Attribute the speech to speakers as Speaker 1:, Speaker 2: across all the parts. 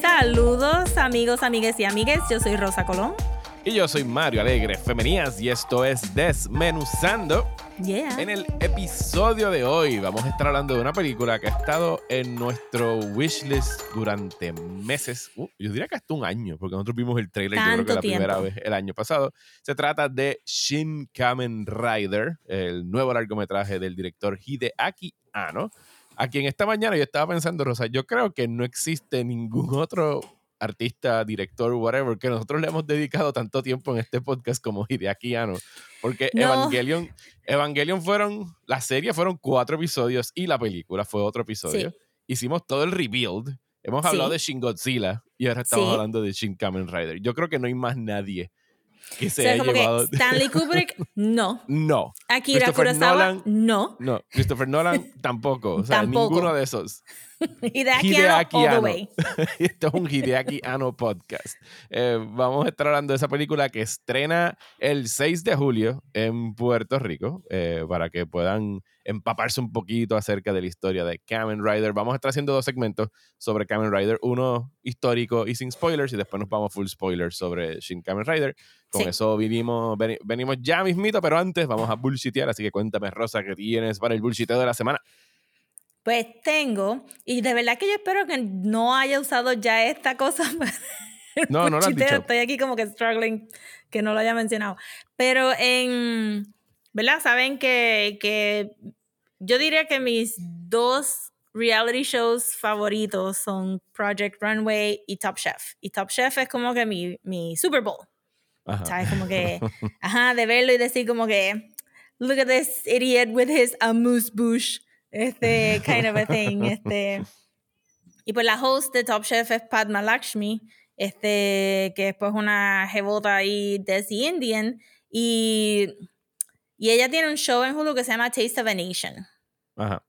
Speaker 1: Saludos amigos, amigas y amigues, yo soy Rosa Colón.
Speaker 2: Y yo soy Mario Alegre Femenías y esto es Desmenuzando.
Speaker 1: Yeah.
Speaker 2: En el episodio de hoy vamos a estar hablando de una película que ha estado en nuestro wishlist durante meses. Uh, yo diría que hasta un año, porque nosotros vimos el trailer yo creo que la primera vez el año pasado. Se trata de Shin Kamen Rider, el nuevo largometraje del director Hideaki Anno. A quien esta mañana yo estaba pensando, Rosa, yo creo que no existe ningún otro artista, director, whatever, que nosotros le hemos dedicado tanto tiempo en este podcast como Hideaki Anno. Porque
Speaker 1: No.
Speaker 2: Evangelion, Evangelion fueron, la serie fueron cuatro episodios y la película fue otro episodio.
Speaker 1: Sí.
Speaker 2: Hicimos todo el rebuild. Hemos hablado
Speaker 1: Sí.
Speaker 2: de Shin Godzilla y ahora estamos
Speaker 1: Sí.
Speaker 2: hablando de Shin Kamen Rider. Yo creo que no hay más nadie que
Speaker 1: O
Speaker 2: se
Speaker 1: sea,
Speaker 2: haya
Speaker 1: como
Speaker 2: llevado.
Speaker 1: que Stanley Kubrick, no.
Speaker 2: No,
Speaker 1: Akira Kurosawa,
Speaker 2: Nolan,
Speaker 1: no.
Speaker 2: no. Christopher Nolan tampoco. O sea,
Speaker 1: Tampoco.
Speaker 2: ninguno de esos.
Speaker 1: Hideaki
Speaker 2: Hideaki
Speaker 1: Anno all the
Speaker 2: Anno.
Speaker 1: way.
Speaker 2: Esto es un Hideaki Anno podcast. Eh, vamos a estar hablando de esa película que estrena el 6 de julio en Puerto Rico eh, para que puedan empaparse un poquito acerca de la historia de Kamen Rider. Vamos a estar haciendo dos segmentos sobre Kamen Rider, uno histórico y sin spoilers y después nos vamos full spoilers sobre Shin Kamen Rider. Con
Speaker 1: Sí.
Speaker 2: eso venimos ya mismito, pero antes vamos a bullshitear, así que cuéntame Rosa qué tienes para el bullshiteo de la semana.
Speaker 1: Pues tengo, y de verdad que yo espero que no haya usado ya esta cosa
Speaker 2: No, no lo has dicho.
Speaker 1: Estoy aquí como que struggling que no lo haya mencionado. Pero en, ¿verdad? Saben que, que yo diría que mis dos reality shows favoritos son Project Runway y Top Chef. Y Top Chef es como que mi, mi Super Bowl.
Speaker 2: Ajá.
Speaker 1: ¿Sabes? Como que, ajá, de verlo y decir como que, look at this idiot with his amuse bouche, este kind of a thing, este. Y pues la host de Top Chef es Padma Lakshmi, este, que es pues una jebota ahí Desi Indian, y, y ella tiene un show en Hulu que se llama Taste of a Nation.
Speaker 2: Ajá.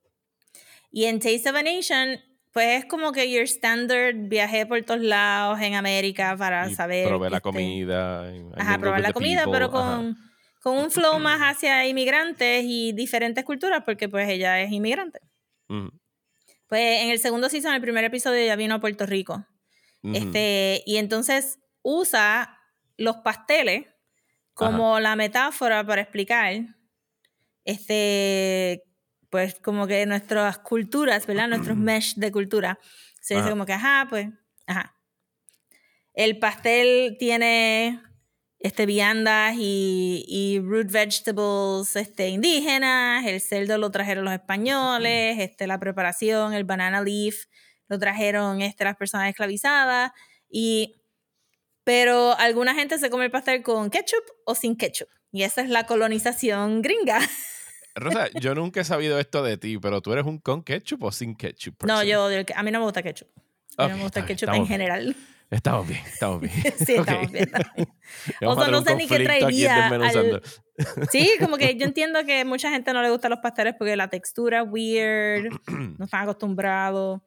Speaker 1: Y en Taste of a Nation, pues es como que your standard viajé por todos lados en América para
Speaker 2: Y
Speaker 1: saber.
Speaker 2: Probar la
Speaker 1: este,
Speaker 2: comida.
Speaker 1: Ajá, probar la
Speaker 2: the
Speaker 1: comida, pero
Speaker 2: ajá.
Speaker 1: Con, un flow más hacia inmigrantes y diferentes culturas, porque pues ella es inmigrante. Pues en el segundo season, el primer episodio, ella vino a Puerto Rico. Este, y entonces usa los pasteles como la metáfora para explicar, este, pues como que nuestras culturas, ¿verdad? Nuestros mesh de cultura. Se dice como que, ajá, pues, ajá. El pastel tiene este, viandas y, y root vegetables este, indígenas, el cerdo lo trajeron los españoles, este, la preparación, el banana leaf lo trajeron este, las personas esclavizadas, y, pero alguna gente se come el pastel con ketchup o sin ketchup, y esa es la colonización gringa.
Speaker 2: Rosa, yo nunca he sabido esto de ti, pero tú eres un con ketchup o sin ketchup.
Speaker 1: No,
Speaker 2: person?
Speaker 1: yo, a mí no me gusta ketchup. A mí
Speaker 2: Ok,
Speaker 1: no me gusta el
Speaker 2: bien,
Speaker 1: ketchup
Speaker 2: estamos
Speaker 1: en
Speaker 2: bien.
Speaker 1: general.
Speaker 2: Estamos bien, estamos bien.
Speaker 1: Sí, estamos
Speaker 2: Ok.
Speaker 1: bien, O sea, no sé ni qué traería
Speaker 2: Desmenuzando.
Speaker 1: Sí, como que yo entiendo que mucha gente no le gustan los pasteles porque la textura es weird, no están acostumbrados.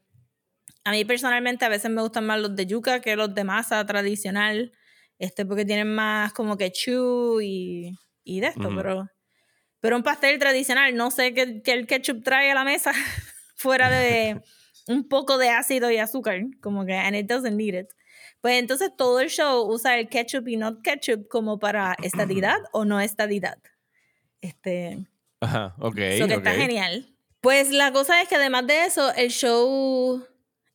Speaker 1: A mí personalmente a veces me gustan más los de yuca que los de masa tradicional, este, porque tienen más como que chew y, y de esto,
Speaker 2: Ujú.
Speaker 1: pero, pero un pastel tradicional, no sé qué, qué el ketchup trae a la mesa fuera de un poco de ácido y azúcar, como que, and it doesn't need it. Pues entonces todo el show usa el ketchup y not ketchup como para estadidad o no estadidad. Este,
Speaker 2: Ajá, ok.
Speaker 1: eso que está
Speaker 2: ok.
Speaker 1: genial. Pues la cosa es que además de eso, el show,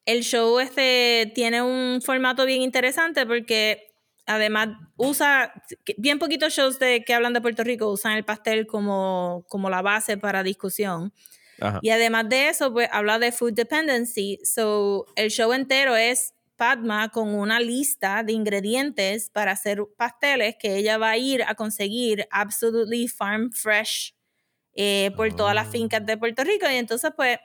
Speaker 1: el show este tiene un formato bien interesante porque además usa, bien poquitos shows de, que hablan de Puerto Rico usan el pastel como, como la base para discusión.
Speaker 2: Ajá.
Speaker 1: Y además de eso, pues habla de food dependency. So, el show entero es Padma con una lista de ingredientes para hacer pasteles que ella va a ir a conseguir absolutely farm fresh eh, por todas las
Speaker 2: Ah.
Speaker 1: fincas de Puerto Rico. Y entonces, pues,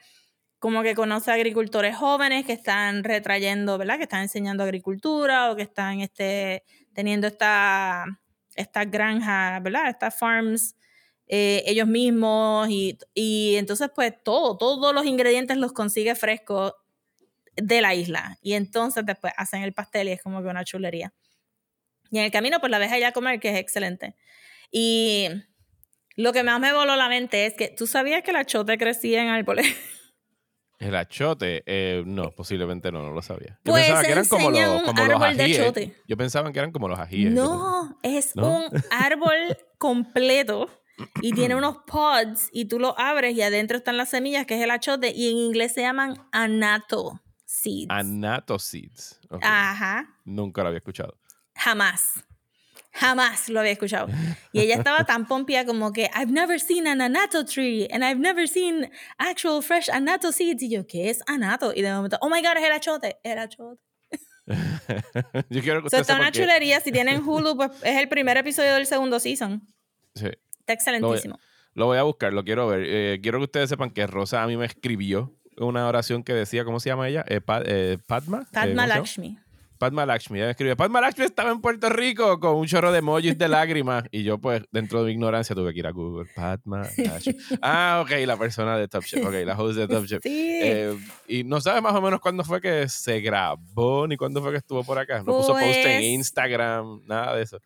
Speaker 1: como que conoce a agricultores jóvenes que están retrayendo, ¿verdad? Que están enseñando agricultura o que están este, teniendo esta, estas granjas, ¿verdad? Estas farms eh, ellos mismos y, y entonces pues todo, todos los ingredientes los consigue frescos de la isla y entonces después hacen el pastel y es como que una chulería. Y en el camino pues la ves allá a comer que es excelente. Y Lo que más me voló la mente es que tú sabías que el achote crecía en árboles.
Speaker 2: El achote, eh, no, posiblemente no, no lo sabía. Yo
Speaker 1: Pues
Speaker 2: pensaba que eran como los,
Speaker 1: de
Speaker 2: ajíes.
Speaker 1: achote.
Speaker 2: Yo pensaba que eran como los ajíes.
Speaker 1: No, es
Speaker 2: ¿No?
Speaker 1: un árbol completo y tiene unos pods y tú lo abres y adentro están las semillas, que es el achote, y en inglés se llaman anato seeds.
Speaker 2: Anato seeds.
Speaker 1: Ajá,
Speaker 2: Nunca lo había escuchado.
Speaker 1: jamás. Jamás lo había escuchado. Y ella estaba tan pompia como que, I've never seen an anato tree and I've never seen actual fresh anato seeds. Y yo, ¿qué es anato? Y de momento, oh my God, es el achote. El achote.
Speaker 2: Yo quiero que
Speaker 1: O sea,
Speaker 2: usted
Speaker 1: está una chulería. Si tienen Hulu, pues es el primer episodio del segundo season.
Speaker 2: Sí.
Speaker 1: Está excelentísimo.
Speaker 2: Lo voy a buscar, lo quiero ver. Eh, quiero que ustedes sepan que Rosa a mí me escribió una oración que decía, ¿cómo se llama ella? Eh, Pa- eh, Padma. Eh, ¿cómo
Speaker 1: Padma? Lakshmi.
Speaker 2: Padma Lakshmi. Ella me escribió, Padma Lakshmi estaba en Puerto Rico con un chorro de emojis de lágrimas. Y yo, pues, dentro de mi ignorancia, tuve que ir a Google. Padma Lakshmi. Ah, ok, la persona de Top Chef. Ok, la host de Top Chef.
Speaker 1: Sí.
Speaker 2: Eh, y no sabe más o menos cuándo fue que se grabó ni cuándo fue que estuvo por acá. No puso post en
Speaker 1: Pues-
Speaker 2: Instagram, nada de eso.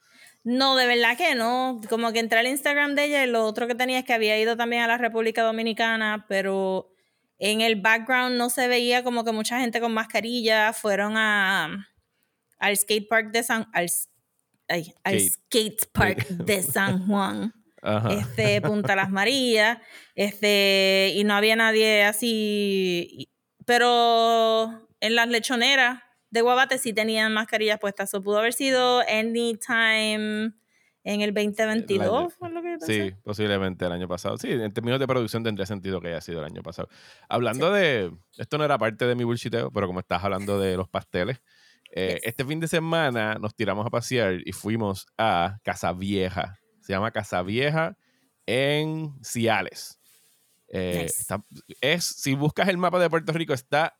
Speaker 1: No, de verdad que no. Como que entré al Instagram de ella y lo otro que tenía es que había ido también a la República Dominicana, pero en el background no se veía como que mucha gente con mascarilla fueron a al skate park de San al, ay, al
Speaker 2: Skate.
Speaker 1: park de San Juan.
Speaker 2: Ajá.
Speaker 1: este Punta Las Marías, este y no había nadie así, pero en las lechoneras de Guabate sí tenían mascarillas puestas, eso pudo haber sido anytime en el 2022, fue lo que.
Speaker 2: Sí, posiblemente el año pasado. Sí, en términos de producción tendría sentido que haya sido el año pasado. Hablando de. Esto no era parte de mi bullshiteo, pero como estás hablando de los pasteles, eh,
Speaker 1: Yes.
Speaker 2: este fin de semana nos tiramos a pasear y fuimos a Casa Vieja. Se llama Casa Vieja en Ciales. Eh,
Speaker 1: Nice.
Speaker 2: está- es, si buscas el mapa de Puerto Rico, está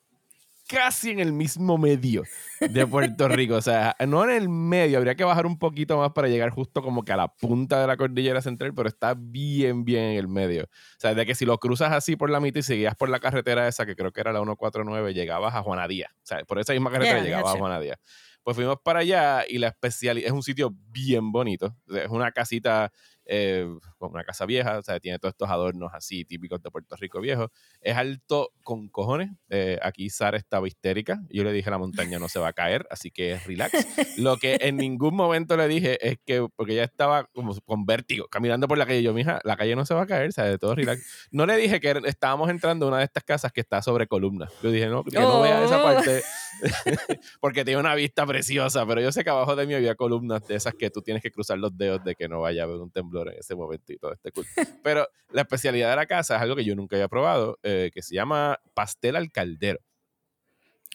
Speaker 2: casi en el mismo medio de Puerto Rico. O sea, no en el medio, habría que bajar un poquito más para llegar justo como que a la punta de la cordillera central, pero está bien, bien en el medio. O sea, de que si lo cruzas así por la mitad y seguías por la carretera esa, que creo que era la 149, llegabas a Juanadía. O sea, por esa misma carretera
Speaker 1: Yeah,
Speaker 2: llegabas a Juanadía. Pues fuimos para allá y la especialidad es un sitio bien bonito. O sea, es una casita, eh, una casa vieja, o sea, tiene todos estos adornos así típicos de Puerto Rico viejo. Es alto con cojones. Eh, aquí Sara estaba histérica. Yo le dije la montaña no se va a caer, así que relax. Lo que en ningún momento le dije es que, porque ella estaba como con vértigo, caminando por la calle. Yo, mija, la calle no se va a caer, o sea, de todo relax. No le dije que era- estábamos entrando a una de estas casas que está sobre columnas. Yo dije, no, que no vea esa
Speaker 1: Oh.
Speaker 2: parte porque tiene una vista preciosa, pero yo sé que abajo de mí había columnas de esas que tú tienes que cruzar los dedos de que no vaya a haber un temblor en ese todo este cool. Pero la especialidad de la casa es algo que yo nunca había probado, eh, que se llama pastel al caldero.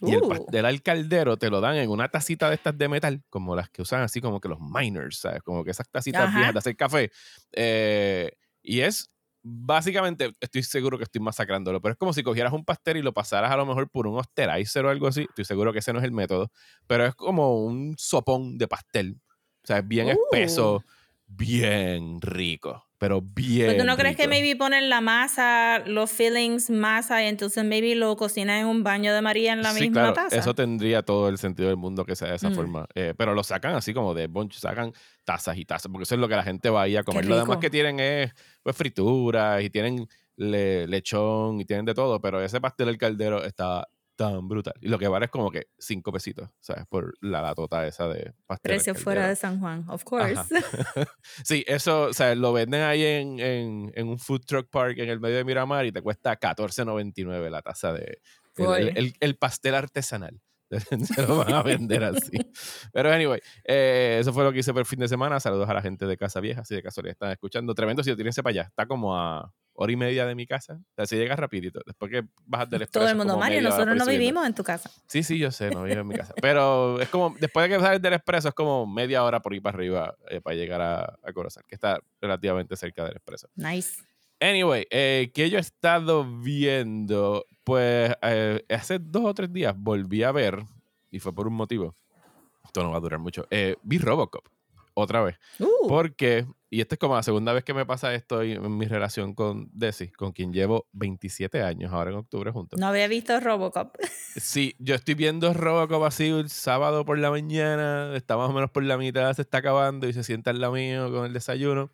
Speaker 2: Y el
Speaker 1: Uh.
Speaker 2: pastel al caldero te lo dan en una tacita de estas de metal, como las que usan así como que los miners, ¿sabes? Como que esas tacitas
Speaker 1: Ajá.
Speaker 2: viejas de hacer café. Eh, y es básicamente, estoy seguro que estoy masacrándolo, pero es como si cogieras un pastel y lo pasaras a lo mejor por un osterizer o algo así. Estoy seguro que ese no es el método, pero es como un sopón de pastel. O sea, es bien
Speaker 1: Uh.
Speaker 2: espeso, bien rico, pero bien.
Speaker 1: Pero tú no crees que maybe ponen la masa, los fillings, masa, y entonces maybe lo cocinan en un baño de María en la
Speaker 2: sí,
Speaker 1: misma
Speaker 2: claro,
Speaker 1: taza?
Speaker 2: eso tendría todo el sentido del mundo que sea de esa
Speaker 1: Mm.
Speaker 2: forma. Eh, pero lo sacan así como de bunch, sacan tazas y tazas, porque eso es lo que la gente va a ir a comer. Lo demás que tienen es pues, frituras y tienen le- lechón y tienen de todo, pero ese pastel del caldero está tan brutal. Y lo que vale es como que cinco pesitos, ¿sabes? Por la latota esa de pastel.
Speaker 1: Precio fuera de San Juan, of course.
Speaker 2: Sí, eso, o sea, lo venden ahí en, en, en un food truck park en el medio de Miramar y te cuesta 14.99 la taza de el- el pastel artesanal. Se lo van a vender así. Pero anyway, eh, eso fue lo que hice por el fin de semana. Saludos a la gente de Casa Vieja, si de casualidad están escuchando. Tremendo sitio, tírense para allá. Está como a hora y media de mi casa. O sea, si llegas rapidito. Después que bajas del expreso.
Speaker 1: Todo el mundo, Mario, nosotros no vivimos en tu casa.
Speaker 2: Sí, sí, yo sé, no vivo en mi casa. Pero es como, después de que sales del expreso, es como media hora por ir para arriba eh, para llegar a, a Corozal, que está relativamente cerca del expreso.
Speaker 1: Nice.
Speaker 2: Anyway, eh, que yo he estado viendo, pues eh, hace dos o tres días volví a ver, y fue por un motivo, esto no va a durar mucho, eh, vi Robocop otra vez.
Speaker 1: Uh,
Speaker 2: Porque, y esta es como la segunda vez que me pasa esto en, en mi relación con Desi, con quien llevo 27 años ahora en octubre juntos.
Speaker 1: no había visto Robocop.
Speaker 2: Sí, yo estoy viendo Robocop así el sábado por la mañana, está más o menos por la mitad, se está acabando y se sienta al lado mío con el desayuno.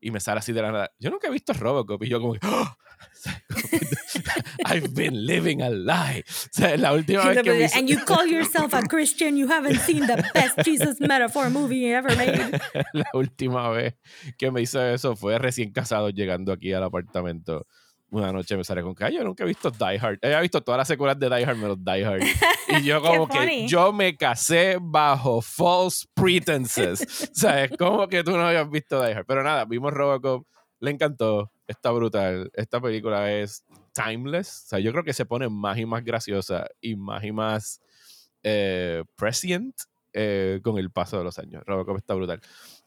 Speaker 2: Y me sale así de la nada. Yo nunca he visto Robocop y yo como que, ¡Oh! I've been living a lie. O sea, la última vez que
Speaker 1: And you call yourself a Christian, you haven't seen the best Jesus metaphor movie ever made.
Speaker 2: la última vez que me hizo eso fue recién casado llegando aquí al apartamento una noche me sale con que yo nunca he visto Die Hard. He visto todas las secuelas de Die Hard menos Die Hard. Y yo como que yo me casé bajo false pretenses. o sea, es como que tú no habías visto Die Hard. Pero nada, vimos Robocop, le encantó, está brutal. Esta película es timeless. O sea, yo creo que se pone más y más graciosa y más y más eh, prescient eh, con el paso de los años. Robocop está brutal.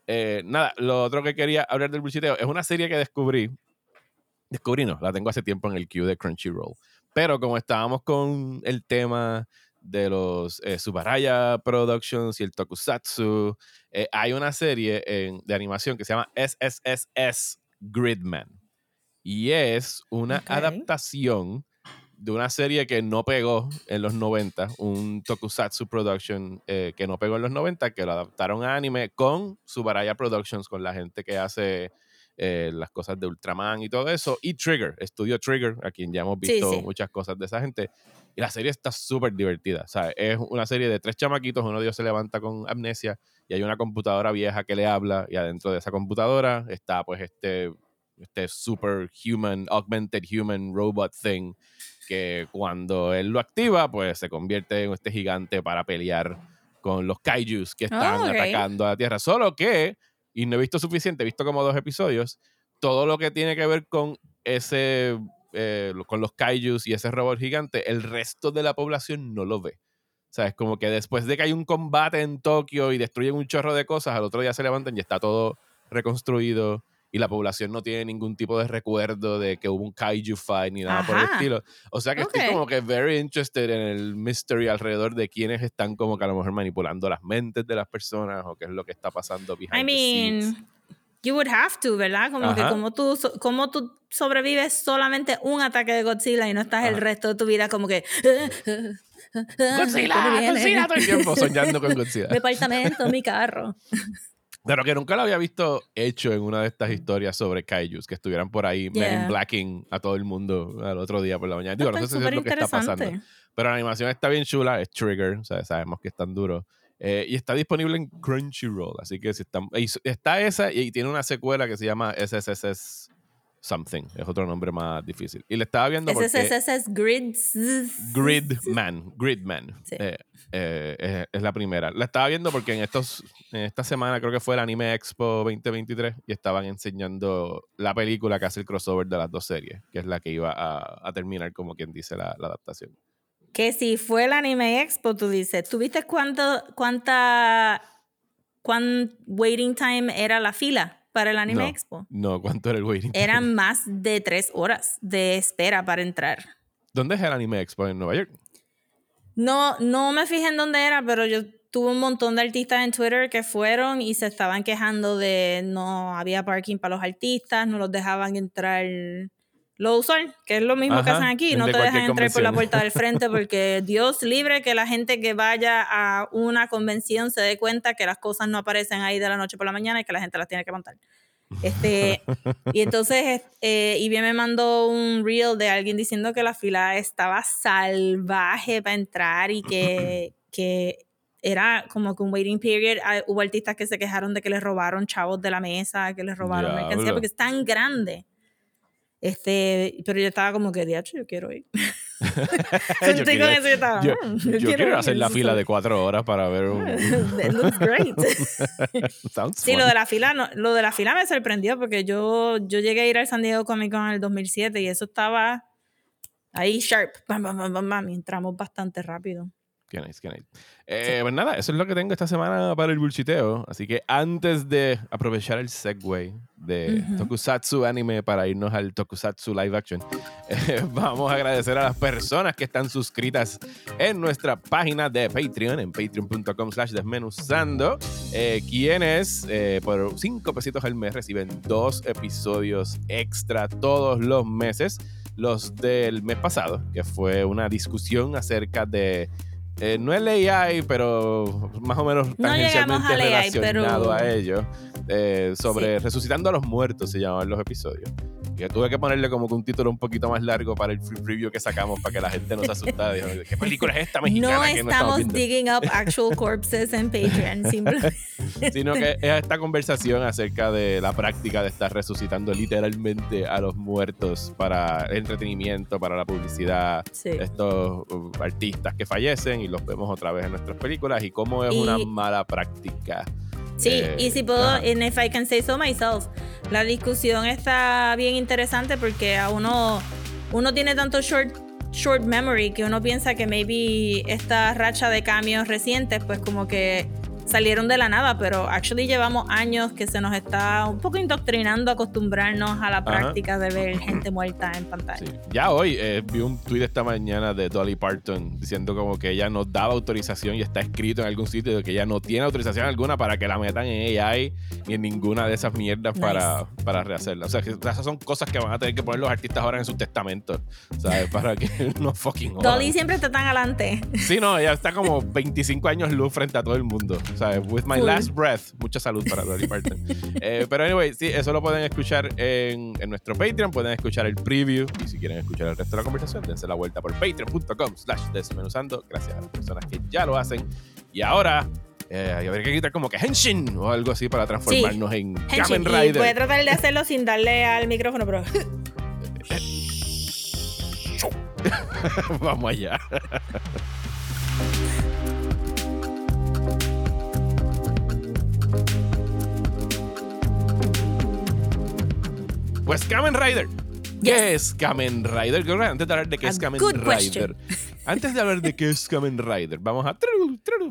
Speaker 2: Eh, nada, lo otro que quería hablar del bullshiteo es una serie que descubrí descubrí, no, la tengo hace tiempo en el queue de Crunchyroll. Pero como estábamos con el tema de los eh, Subaraya Productions y el Tokusatsu, eh, hay una serie de animación que se llama SSSS Gridman. Y es una adaptación de una serie que no pegó en los 90, un Tokusatsu Production eh, que no pegó en los 90, que lo adaptaron a anime con Subaraya Productions, con la gente que hace eh, las cosas de Ultraman y todo eso, y Trigger, Estudio Trigger, a quien ya hemos visto muchas cosas de esa gente. Y la serie está súper divertida. Es una serie de tres chamaquitos, uno de ellos se levanta con amnesia y hay una computadora vieja que le habla y adentro de esa computadora está pues este, este superhuman, augmented human robot thing que cuando él lo activa pues se convierte en este gigante para pelear con los kaijus que están oh, atacando a la Tierra. Solo que y no he visto suficiente, he visto como dos episodios, todo lo que tiene que ver con ese, eh, con los kaijus y ese robot gigante, el resto de la población no lo ve. O sea, es como que después de que hay un combate en Tokio y destruyen un chorro de cosas, al otro día se levantan y está todo reconstruido y la población no tiene ningún tipo de recuerdo de que hubo un kaiju fight ni nada por el estilo. O sea que estoy como que very interested en el mystery alrededor de quienes están como que a lo mejor manipulando las mentes de las personas o qué es lo que está pasando behind I mean,
Speaker 1: You would have to, ¿verdad? Como que como tú, como tú sobrevives solamente un ataque de Godzilla y no estás el resto de tu vida como que...
Speaker 2: Godzilla, Godzilla todo el tiempo soñando con Godzilla.
Speaker 1: Departamento, mi carro.
Speaker 2: Pero que nunca lo había visto hecho en una de estas historias sobre kaijus, que estuvieran por ahí yeah. blacking a todo el mundo al otro día por la mañana. Digo, no sé si es lo que está pasando. Pero la animación está bien chula, es Trigger, o sea, sabemos que es tan duro. Eh, y está disponible en Crunchyroll, así que si están, está esa y tiene una secuela que se llama SSS Something, es otro nombre más difícil. Y le estaba viendo porque...
Speaker 1: SSS Grids.
Speaker 2: Gridman, Gridman. Sí. Eh, eh, es, la primera. La estaba viendo porque en, estos, en esta semana creo que fue el Anime Expo 2023 y estaban enseñando la película que hace el crossover de las dos series, que es la que iba a, terminar como quien dice la, adaptación.
Speaker 1: Que si fue el Anime Expo, tú dices, ¿tuviste cuánto, cuánta, cuán waiting time era la fila? Para el Anime Expo.
Speaker 2: No, ¿cuánto era el waiting?
Speaker 1: Eran más de tres horas de espera para entrar.
Speaker 2: ¿Dónde es el Anime Expo? ¿En Nueva York?
Speaker 1: No, no me fijé en dónde era, pero yo tuve un montón de artistas en Twitter que fueron y se estaban quejando de no había parking para los artistas, no los dejaban entrar lo usual, que es lo mismo que hacen aquí, no te dejan entrar por la puerta del frente porque Dios libre que la gente que vaya a una convención se dé cuenta que las cosas no aparecen ahí de la noche por la mañana y que la gente las tiene que montar. Este, y entonces, eh, y bien me mandó un reel de alguien diciendo que la fila estaba salvaje para entrar y que, que era como que un waiting period. Ah, hubo artistas que se quejaron de que les robaron chavos de la mesa, que les robaron mercancía, porque es tan grande. Este, pero yo estaba como que, diacho, yo quiero ir.
Speaker 2: yo, quiero, yo, mm, quiero, hacer la fila de cuatro horas para ver un...
Speaker 1: It looks great. sí, lo de la fila, no, lo de la fila me sorprendió porque yo, yo llegué a ir al San Diego Comic Con en el 2007 y eso estaba ahí sharp, bam, bam, bam, bam, y entramos bastante rápido.
Speaker 2: Qué nice, qué nice. Eh, Pues nada, eso es lo que tengo esta semana para el bullshiteo. Así que antes de aprovechar el segue de Tokusatsu Anime para irnos al Tokusatsu Live Action, eh, vamos a agradecer a las personas que están suscritas en nuestra página de Patreon, en patreon.com slash desmenuzando, eh, quienes eh, por 5 pesitos al mes reciben dos episodios extra todos los meses. Los del mes pasado, que fue una discusión acerca de eh, no es AI, pero más o menos tangencialmente relacionado a ello. eh, sobre resucitando a los muertos, se llamaban los episodios. Y tuve que ponerle como que un título un poquito más largo para el free preview que sacamos para que la gente no se asustara. ¿Qué película es esta mexicana?
Speaker 1: No
Speaker 2: que
Speaker 1: estamos
Speaker 2: no
Speaker 1: digging up actual corpses en Patreon, simplemente.
Speaker 2: Sino que es esta conversación acerca de la práctica de estar resucitando literalmente a los muertos para entretenimiento, para la publicidad.
Speaker 1: Sí.
Speaker 2: Estos uh, artistas que fallecen y los vemos otra vez en nuestras películas y cómo es
Speaker 1: Y-
Speaker 2: una mala práctica.
Speaker 1: Sí,
Speaker 2: Eh,
Speaker 1: y si puedo, and if I can say so myself, la discusión está bien interesante porque a uno, uno tiene tanto short, short memory que uno piensa que maybe esta racha de cambios recientes, pues como que salieron de la nada, pero actually llevamos años que se nos está un poco indoctrinando a acostumbrarnos a la práctica de ver gente muerta en pantalla.
Speaker 2: Sí. Ya hoy eh, vi un tweet esta mañana de Dolly Parton diciendo como que ella no daba autorización y está escrito en algún sitio de que ella no tiene autorización alguna para que la metan en AI ni en ninguna de esas mierdas
Speaker 1: Nice.
Speaker 2: para, para rehacerla. O sea, que esas son cosas que van a tener que poner los artistas ahora en sus testamentos, ¿sabes? Para que no fucking jodan.
Speaker 1: Dolly siempre está tan adelante.
Speaker 2: Sí, no, ella está como 25 años luz frente a todo el mundo. ¿Sabes? With my
Speaker 1: Full.
Speaker 2: last breath. Mucha salud para Dolly Parton. Eh, pero anyway, sí, eso lo pueden escuchar en, en nuestro Patreon. Pueden escuchar el preview. Y si quieren escuchar el resto de la conversación, dense la vuelta por patreon.com slash desmenuzando. Gracias a las personas que ya lo hacen. Y ahora, eh, habría que quitar como que Henshin o algo así para transformarnos en
Speaker 1: Henshin,
Speaker 2: Kamen
Speaker 1: y voy a
Speaker 2: Rider.
Speaker 1: tratar de hacerlo sin darle al micrófono, pero
Speaker 2: Vamos allá. Pues Kamen Rider. ¿Qué
Speaker 1: Yes.
Speaker 2: es Kamen Rider? Creo que Antes de hablar de qué es Kamen Rider.
Speaker 1: question.
Speaker 2: Antes de hablar de qué es Kamen Rider, vamos a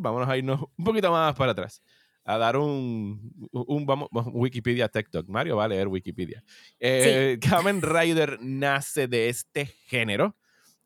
Speaker 2: vámonos a irnos un poquito más para atrás. A dar un, un, vamos, Wikipedia Tech Talk. Mario va a leer Wikipedia. Eh, Kamen Rider nace de este género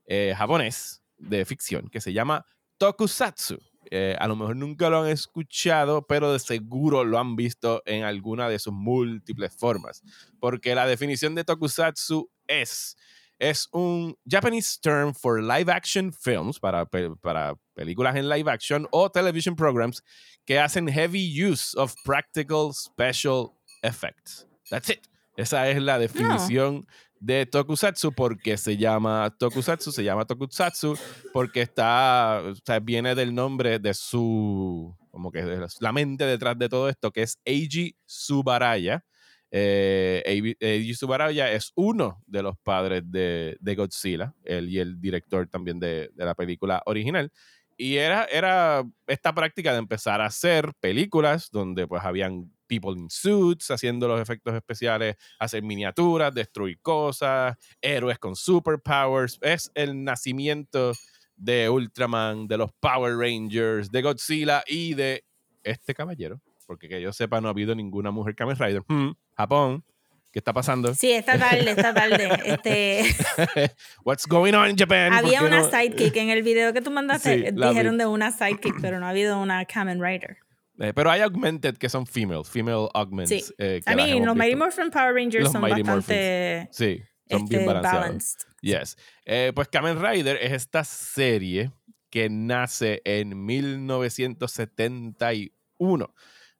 Speaker 2: eh, japonés de ficción que se llama Tokusatsu. Eh, a lo mejor nunca lo han escuchado, pero de seguro lo han visto en alguna de sus múltiples formas. Porque la definición de Tokusatsu es, es un Japanese term for live action films, para, para películas en live action o television programs que hacen heavy use of practical special effects. That's it. Esa es la definición de Tokusatsu porque se llama Tokusatsu, se llama Tokusatsu porque está, viene del nombre de su, como que la mente detrás de todo esto, que es Eiji Subaraya. Eh, Eiji Eiji Subaraya es uno de los padres de, de Godzilla, él y el director también de, de la película original. Y era, era esta práctica de empezar a hacer películas donde pues habían people in suits haciendo los efectos especiales, hacer miniaturas, destruir cosas, héroes con superpowers. Es el nacimiento de Ultraman, de los Power Rangers, de Godzilla y de este caballero. Porque que yo sepa, no ha habido ninguna mujer Kamen Rider. Hmm, Japón, ¿qué está pasando?
Speaker 1: sí, esta tarde, esta tarde. Este,
Speaker 2: What's going on in Japan?
Speaker 1: había
Speaker 2: ¿Por qué
Speaker 1: una
Speaker 2: no?
Speaker 1: sidekick en el video que tú mandaste.
Speaker 2: Sí, la vi.
Speaker 1: dijeron de una sidekick, pero no ha habido una Kamen Rider.
Speaker 2: Eh, pero hay augmented que son female, female augments.
Speaker 1: Sí.
Speaker 2: eh, que
Speaker 1: I mean, los Mighty. Morphin Power Rangers
Speaker 2: Los
Speaker 1: son
Speaker 2: Mighty
Speaker 1: bastante
Speaker 2: Sí, son
Speaker 1: este,
Speaker 2: bien balanceados.
Speaker 1: balanced.
Speaker 2: Yes. Eh, pues Kamen Rider es esta serie que nace en 1971.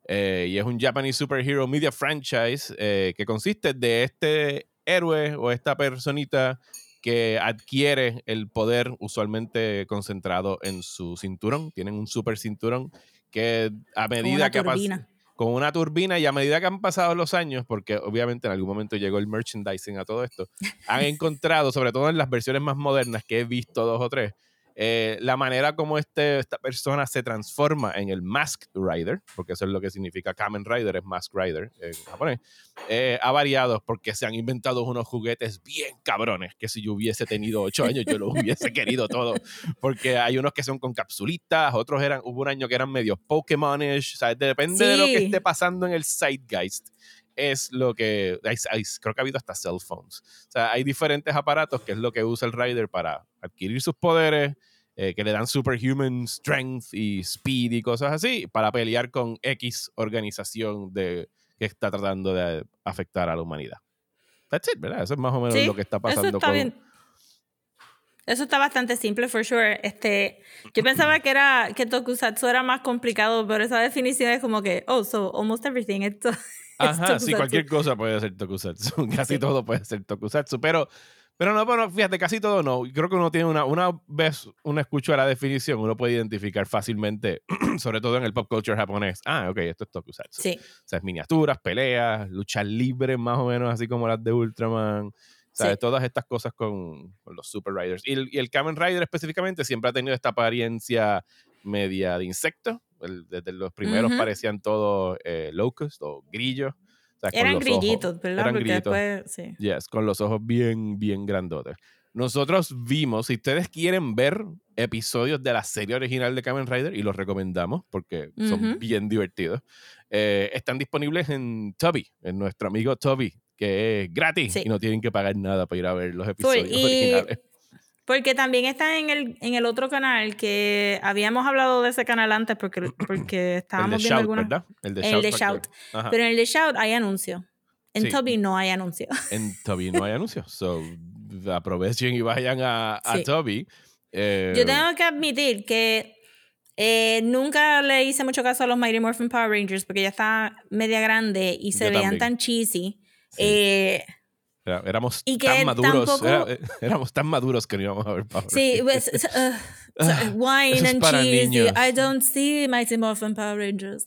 Speaker 2: Eh, y es un Japanese Superhero Media Franchise eh, que consiste de este héroe o esta personita que adquiere el poder usualmente concentrado en su cinturón. Tienen un super cinturón que a
Speaker 1: Con
Speaker 2: medida
Speaker 1: una
Speaker 2: que ha con una turbina y a medida que han pasado los años, porque obviamente en algún momento llegó el merchandising a todo esto, han encontrado, sobre todo en las versiones más modernas que he visto dos o tres, eh, la manera como este, esta persona se transforma en el Masked Rider, porque eso es lo que significa Kamen Rider, es Masked Rider en japonés, eh, ha variado porque se han inventado unos juguetes bien cabrones, que si yo hubiese tenido ocho años yo los hubiese querido todo, porque hay unos que son con capsulitas, otros eran, hubo un año que eran medio Pokémonish, o sea, depende de lo que
Speaker 1: Sí.
Speaker 2: esté pasando en el Zeitgeist es lo que hay- hay- creo que ha habido hasta cell phones. O sea, hay diferentes aparatos que es lo que usa el Rider para adquirir sus poderes, eh, que le dan superhuman strength y speed y cosas así, para pelear con X organización de, que está tratando de afectar a la humanidad. That's it, ¿verdad? Eso es más o menos
Speaker 1: Sí,
Speaker 2: lo que está
Speaker 1: Eso
Speaker 2: pasando
Speaker 1: está
Speaker 2: con...
Speaker 1: bien. Eso está bastante simple, for sure. Este, yo pensaba que era que Tokusatsu era más complicado, pero esa definición es como que, oh, so almost everything. Esto,
Speaker 2: Ajá, sí, cualquier cosa puede ser tokusatsu. Casi todo puede ser tokusatsu. Pero, pero no, bueno, fíjate, casi todo no. Creo que uno tiene una, una vez uno escucha la definición, uno puede identificar fácilmente, sobre todo en el pop culture japonés. Ah, ok, esto es tokusatsu.
Speaker 1: Sí.
Speaker 2: O sea, es miniaturas, peleas, luchas libres más o menos, así como las de Ultraman. ¿sabes? Todas estas cosas con, con los Super Riders. Y el, y el, Kamen Rider específicamente siempre ha tenido esta apariencia media de insecto. El, desde los primeros uh -huh. parecían todos eh, locust o grillos. O sea,
Speaker 1: eran grillitos,
Speaker 2: ojos,
Speaker 1: ¿verdad?
Speaker 2: Eran
Speaker 1: Porque
Speaker 2: grillitos.
Speaker 1: después, sí.
Speaker 2: Yes, con los ojos bien, bien grandotes. Nosotros vimos, si ustedes quieren ver episodios de la serie original de Kamen Rider, y los recomendamos porque uh -huh. son bien divertidos, eh, están disponibles en Toby, en nuestro amigo Toby, que es gratis
Speaker 1: Sí.
Speaker 2: y no tienen que pagar nada para ir a ver los episodios
Speaker 1: y-
Speaker 2: originales.
Speaker 1: Porque también está en el, en el otro canal que habíamos hablado de ese canal antes porque, porque
Speaker 2: El
Speaker 1: estábamos
Speaker 2: de
Speaker 1: viendo
Speaker 2: Shout,
Speaker 1: algunas.
Speaker 2: ¿verdad? El de
Speaker 1: el
Speaker 2: Shout.
Speaker 1: de
Speaker 2: Factory.
Speaker 1: Shout. Pero en el de Shout hay anuncio. En
Speaker 2: Sí.
Speaker 1: Toby no hay anuncio.
Speaker 2: En Toby no hay anuncios. So, aprovechen y vayan a, a
Speaker 1: Sí.
Speaker 2: Toby. Eh,
Speaker 1: Yo tengo que admitir que eh, nunca le hice mucho caso a los Mighty Morphin Power Rangers porque ya está media grande y se veían
Speaker 2: también.
Speaker 1: tan cheesy.
Speaker 2: Sí.
Speaker 1: Eh,
Speaker 2: era- éramos
Speaker 1: y que
Speaker 2: tan maduros.
Speaker 1: tampoco-
Speaker 2: era- éramos tan maduros que no íbamos a ver Power
Speaker 1: sí,
Speaker 2: Rangers.
Speaker 1: pues, uh, so- wine
Speaker 2: es
Speaker 1: and cheese. I don't see Mighty Morphin Power Rangers.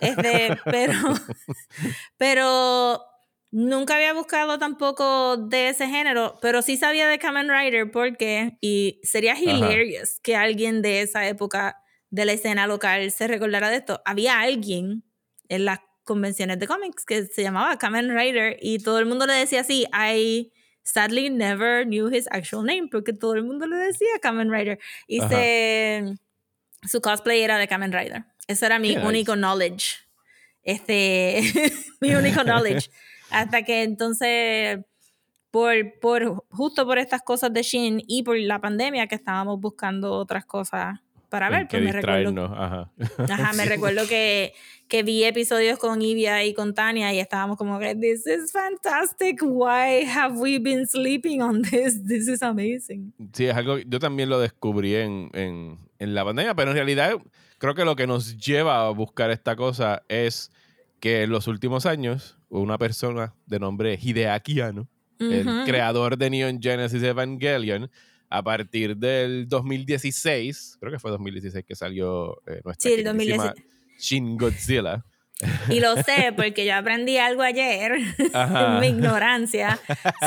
Speaker 1: Este, pero, pero nunca había buscado tampoco de ese género, pero sí sabía de Kamen Rider porque, y sería hilarious que alguien de esa época de la escena local se recordara de esto. Había alguien en las convenciones de cómics que se llamaba Kamen Rider y todo el mundo le decía así. I sadly never knew his actual name porque todo el mundo le decía Kamen Rider. Y se, su cosplay era de Kamen Rider. Eso era mi
Speaker 2: Qué nice.
Speaker 1: único knowledge. Este, mi único knowledge. Hasta que entonces, por, por, justo por estas cosas de Shin y por la pandemia que estábamos buscando otras cosas para ver, pues me recuerdo.
Speaker 2: Ajá.
Speaker 1: ajá, me recuerdo que, que vi episodios con Ivia y con Tania y estábamos como que, this is fantastic, why have we been sleeping on this? This is amazing.
Speaker 2: Sí, es algo. Yo también lo descubrí en, en, en la pandemia, pero en realidad creo que lo que nos lleva a buscar esta cosa es que en los últimos años una persona de nombre Hideaki Anno, el
Speaker 1: Ujú.
Speaker 2: creador de Neon Genesis Evangelion, a partir del 2016, creo que fue 2016 que salió eh, nuestra
Speaker 1: Sí, el
Speaker 2: queridísima
Speaker 1: 2016.
Speaker 2: Shin Godzilla.
Speaker 1: Y lo sé porque yo aprendí algo ayer en mi ignorancia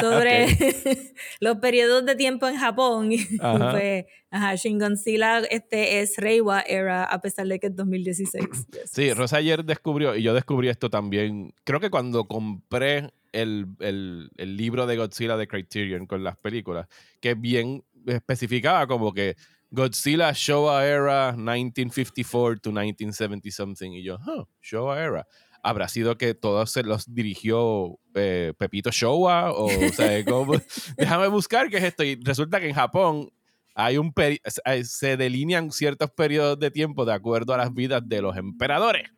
Speaker 1: sobre los periodos de tiempo en Japón.
Speaker 2: Ajá.
Speaker 1: pues, ajá, Shin Godzilla este, es Reiwa era a pesar de que es 2016. Yes.
Speaker 2: Sí, Rosa ayer descubrió, y yo descubrí esto también, creo que cuando compré el, el- el libro de Godzilla de Criterion con las películas, que bien especificaba como que Godzilla Showa Era 1954 to 1970 something, y yo, huh, Showa Era. Habrá sido que todos se los dirigió eh, Pepito Showa, o, déjame buscar qué es esto. Y resulta que en Japón hay un peri- se- delinean ciertos periodos de tiempo de acuerdo a las vidas de los emperadores.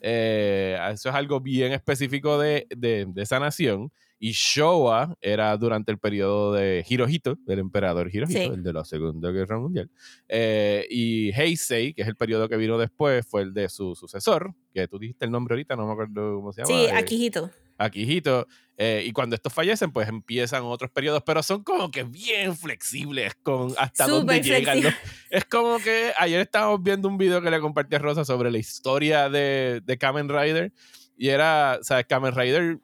Speaker 2: Eh, eso es algo bien específico de- de esa nación. Y Showa era durante el periodo de Hirohito, del emperador Hirohito,
Speaker 1: Sí.
Speaker 2: el de la Segunda Guerra Mundial. Eh, y Heisei, que es el periodo que vino después, fue el de su sucesor, que tú dijiste el nombre ahorita, no me acuerdo cómo se llama.
Speaker 1: Sí,
Speaker 2: eh,
Speaker 1: Akihito.
Speaker 2: Akihito. Eh, y cuando estos fallecen, pues empiezan otros periodos, pero son como que bien flexibles con hasta dónde llegan.
Speaker 1: flexible.
Speaker 2: ¿no? Es como que ayer estábamos viendo un video que le compartí a Rosa sobre la historia de, de Kamen Rider. Y era, ¿sabes? Kamen Rider,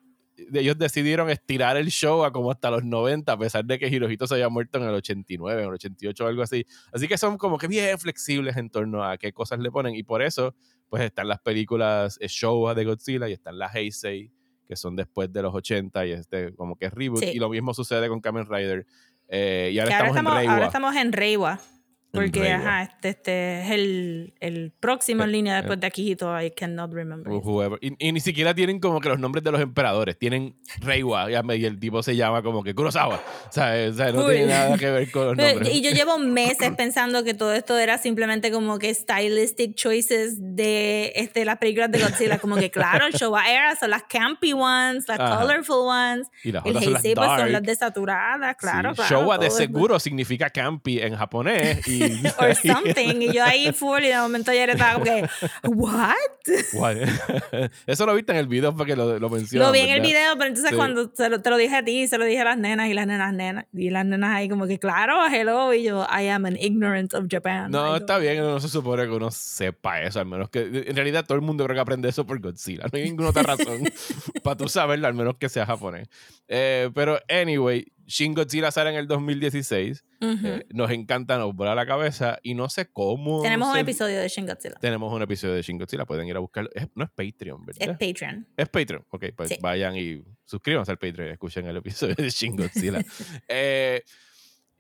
Speaker 2: ellos decidieron estirar el show a como hasta los 90, a pesar de que Hirohito se había muerto en el 89, en el 88 o algo así. Así que son como que bien flexibles en torno a qué cosas le ponen. Y por eso, pues están las películas eh, Showa de Godzilla y están las Heisei, que son después de los 80 y este como que es reboot.
Speaker 1: Sí.
Speaker 2: Y lo mismo sucede con Kamen Rider. Eh, y ahora
Speaker 1: Que ahora
Speaker 2: estamos,
Speaker 1: estamos,
Speaker 2: en Reiwa.
Speaker 1: ahora estamos en Reiwa. Porque, ajá, este, este es el, el próximo
Speaker 2: Eh,
Speaker 1: en línea
Speaker 2: eh.
Speaker 1: después de Akihito. I cannot remember.
Speaker 2: Whoever. Y, y ni siquiera tienen como que los nombres de los emperadores. Tienen Reiwa y el tipo se llama como que Kurosawa. O sea, o sea, no
Speaker 1: Uy.
Speaker 2: tiene nada que ver con los
Speaker 1: Pero-
Speaker 2: nombres.
Speaker 1: y yo llevo meses pensando que todo esto era simplemente como que stylistic choices de este, las películas de Godzilla. Como que, claro, el Showa Era son las campy ones, las
Speaker 2: Ajá.
Speaker 1: colorful ones.
Speaker 2: Y las
Speaker 1: El
Speaker 2: son
Speaker 1: Heisei pues, son las desaturadas, claro.
Speaker 2: Sí,
Speaker 1: claro
Speaker 2: Showa de
Speaker 1: es-
Speaker 2: seguro significa campy en japonés y
Speaker 1: or something. Y yo ahí full y de momento ya estaba como que, ¿what?
Speaker 2: Eso lo viste en el video porque lo, lo.
Speaker 1: Lo vi en el video, pero entonces cuando te lo, te lo, dije a ti, se lo dije a las nenas y las nenas, nenas, y las nenas ahí como que, claro, hello, y yo, I am an ignorant of Japan.
Speaker 2: No, está bien, no se supone que uno sepa eso, al menos que en realidad todo el mundo creo que aprende eso por Godzilla. No hay ninguna otra razón para tú saberlo, al menos que sea japonés. Eh, pero, anyway, Shin Godzilla sale en el 2016. Eh, nos encanta, nos vuela la cabeza y no sé cómo.
Speaker 1: Tenemos un episodio de Shin Godzilla.
Speaker 2: Tenemos un episodio de Shin Godzilla, pueden ir a buscarlo. no es Patreon, ¿verdad?
Speaker 1: Es Patreon.
Speaker 2: Es Patreon, ok, pues vayan y suscríbanse al Patreon y escuchen el episodio de Shin Godzilla. eh,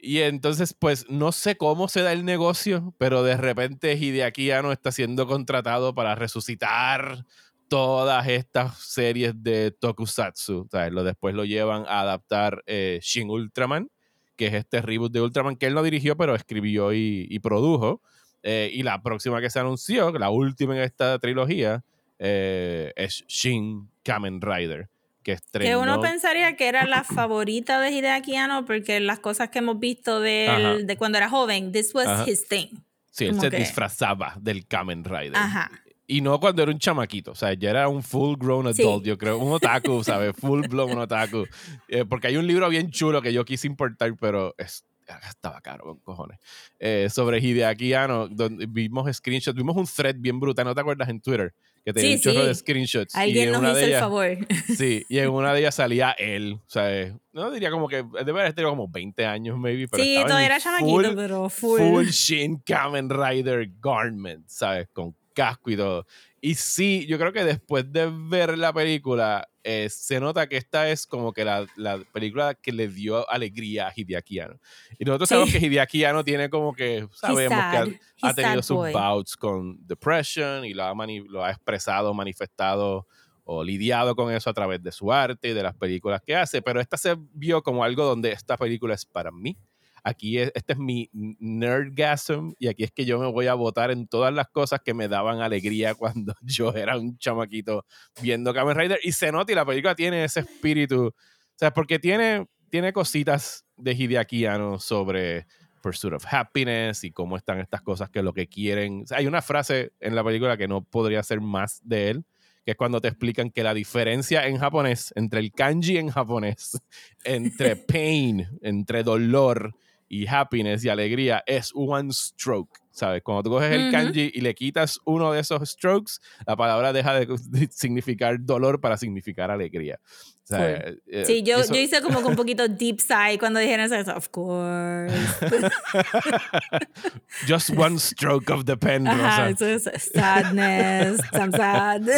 Speaker 2: y entonces, pues no sé cómo se da el negocio, pero de repente Hideaki Anno está siendo contratado para resucitar todas estas series de tokusatsu. Lo, después lo llevan a adaptar eh, Shin Ultraman, que es este reboot de Ultraman que él no dirigió, pero escribió y, produjo. Eh, y la próxima que se anunció, la última en esta trilogía, eh, es Shin Kamen Rider. Que, estrenó...
Speaker 1: que uno pensaría que era la favorita de Hideaki Anno porque las cosas que hemos visto de él, de cuando era joven, this was his thing.
Speaker 2: Sí, él se disfrazaba del Kamen Rider. Ajá. Y no cuando era un chamaquito, o sea, ya era un full grown adult, yo creo, un otaku, ¿sabes? Full blown otaku. Eh, porque hay un libro bien chulo que yo quise importar, pero es, estaba caro con cojones. Eh, sobre Hideaki Anno, donde vimos screenshots, vimos un thread bien brutal, ¿no te acuerdas en Twitter? Que tenía un chorro de screenshots.
Speaker 1: Alguien nos hizo el favor.
Speaker 2: Sí, y en una de ellas salía él, o sea, no diría como que, debe haber tenido como 20 años, maybe, pero
Speaker 1: Sí, todavía era chamaquito, pero full.
Speaker 2: Full Shin Kamen Rider garment, ¿sabes? Con casco y todo. Y sí, yo creo que después de ver la película, eh, se nota que esta es como que la, la, película que le dio alegría a Hideaki Anno. Y nosotros sabemos que Hideaki Anno tiene como que, sabemos que ha, tenido sus bouts con depression y lo ha, lo ha expresado, manifestado o lidiado con eso a través de su arte y de las películas que hace, pero esta se vio como algo donde esta película es para mí Aquí es, este es mi nerdgasm y aquí es que yo me voy a votar en todas las cosas que me daban alegría cuando yo era un chamaquito viendo Kamen Rider. Y se nota y la película tiene ese espíritu. O sea, porque tiene, tiene cositas de Hideaki sobre Pursuit of Happiness y cómo están estas cosas que lo que quieren. hay una frase en la película que no podría ser más de él, que es cuando te explican que la diferencia en japonés, entre el kanji en japonés, entre pain, entre dolor y happiness y alegría es one stroke, ¿sabes? Cuando tú coges el kanji y le quitas uno de esos strokes, la palabra deja de, significar dolor para significar alegría.
Speaker 1: Eh, eh, sí, yo, yo hice como un poquito deep sigh cuando dijeron eso, of course.
Speaker 2: Just one stroke of the pen.
Speaker 1: Ajá, eso es sadness, I'm sad.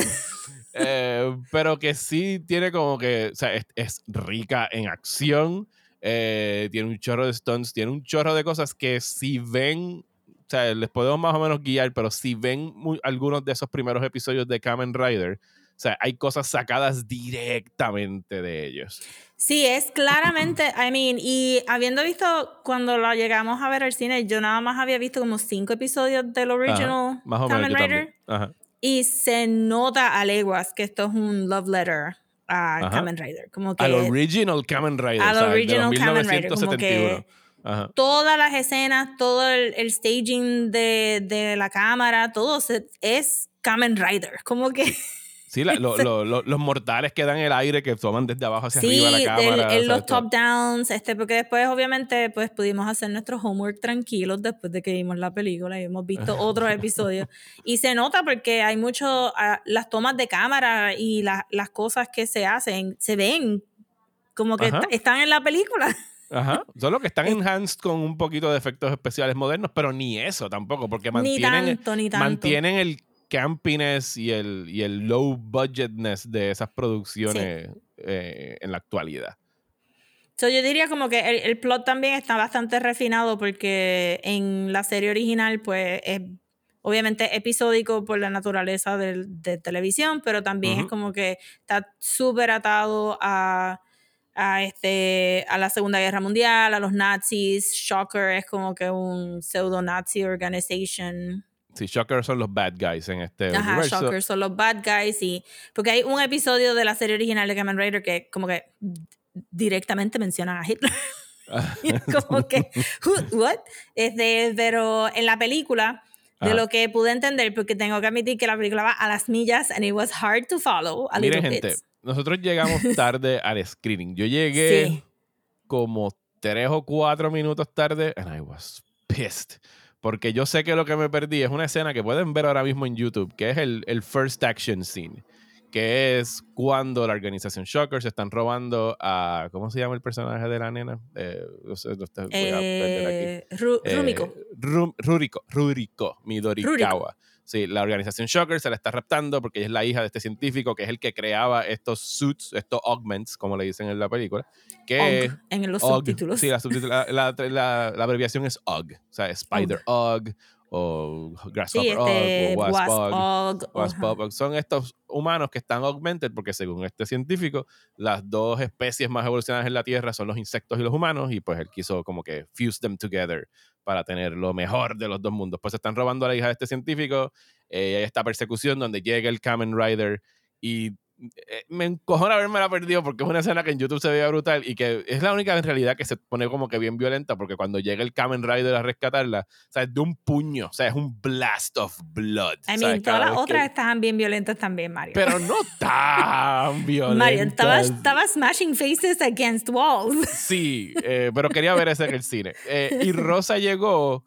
Speaker 2: Eh, pero que sí tiene como que, o sea, es rica en acción, eh, tiene un chorro de stunts, tiene un chorro de cosas que si ven, o sea, les podemos más o menos guiar, pero si ven algunos de esos primeros episodios de Kamen Rider, o sea, hay cosas sacadas directamente de ellos.
Speaker 1: Sí, es claramente, I mean, y habiendo visto cuando lo llegamos a ver al cine, yo nada más había visto como cinco episodios del original Kamen Rider. Y se nota a leguas que esto es un love letter a Kamen Rider. Como que,
Speaker 2: al original Kamen Rider.
Speaker 1: Al original Kamen Rider. Como que todas las escenas, todo el, staging de, de, la cámara, todo es Kamen Rider. Como que
Speaker 2: Sí, los mortales que dan el aire, que toman desde abajo hacia arriba la cámara.
Speaker 1: Sí, los top downs, este, porque después obviamente pues pudimos hacer nuestro homework tranquilos después de que vimos la película y hemos visto otros episodios. Y se nota porque hay mucho, ah, las tomas de cámara y las cosas que se hacen, se ven como que están en la película.
Speaker 2: Ajá. Solo que están enhanced con un poquito de efectos especiales modernos, pero ni eso tampoco, porque mantienen,
Speaker 1: ni tanto, ni tanto.
Speaker 2: mantienen el campiness y el, y el low budgetness de esas producciones eh, en la actualidad.
Speaker 1: yo diría como que el, plot también está bastante refinado porque en la serie original pues es obviamente episódico por la naturaleza de, de televisión, pero también es como que está súper atado a, a, este, a la Segunda Guerra Mundial, a los nazis. Shocker es como que un pseudo-nazi organization
Speaker 2: Sí, Shocker son los bad guys en este
Speaker 1: Ajá, Shocker son los bad guys y... Porque hay un episodio de la serie original de Kamen Rider que como que directamente menciona a Hitler. como que, ¿what? Este, pero en la película, de lo que pude entender, porque tengo que admitir que la película va a las millas and it was hard to follow a
Speaker 2: Miren, gente, nosotros llegamos tarde al screening. Yo llegué como tres o cuatro minutos tarde and I was pissed. Porque yo sé que lo que me perdí es una escena que pueden ver ahora mismo en YouTube, que es el, el first action scene que es cuando la organización Shocker se están robando a. ¿Cómo se llama el personaje de la nena? Eh, no sé, no
Speaker 1: eh, Rumiko.
Speaker 2: Ruriko, Ruriko, Midorikawa. Sí, la organización Shocker se la está raptando porque ella es la hija de este científico que es el que creaba estos suits, estos augments, como le dicen en la película. Que
Speaker 1: en los subtítulos.
Speaker 2: Sí, la, la, la, abreviación es OG, o sea, Spider OG o Grasshopper
Speaker 1: este,
Speaker 2: o Wasp, Wasp, Son estos humanos que están augmented porque según este científico, las dos especies más evolucionadas en la Tierra son los insectos y los humanos y pues él quiso como que fuse them together para tener lo mejor de los dos mundos. Pues están robando a la hija de este científico, eh, hay esta persecución donde llega el Kamen Rider y me encojona haberme la perdido porque es una escena que en YouTube se veía brutal y que es la única en realidad que se pone como que bien violenta porque cuando llega el Kamen Rider a rescatarla, o sea, es de un puño, o sea, es un blast of blood.
Speaker 1: I mean, todas las otras estaban bien violentas también, Mario.
Speaker 2: Pero no tan violentas.
Speaker 1: Mario, estaba, smashing faces against walls.
Speaker 2: Sí, eh, pero quería ver ese en el cine. Eh, y Rosa llegó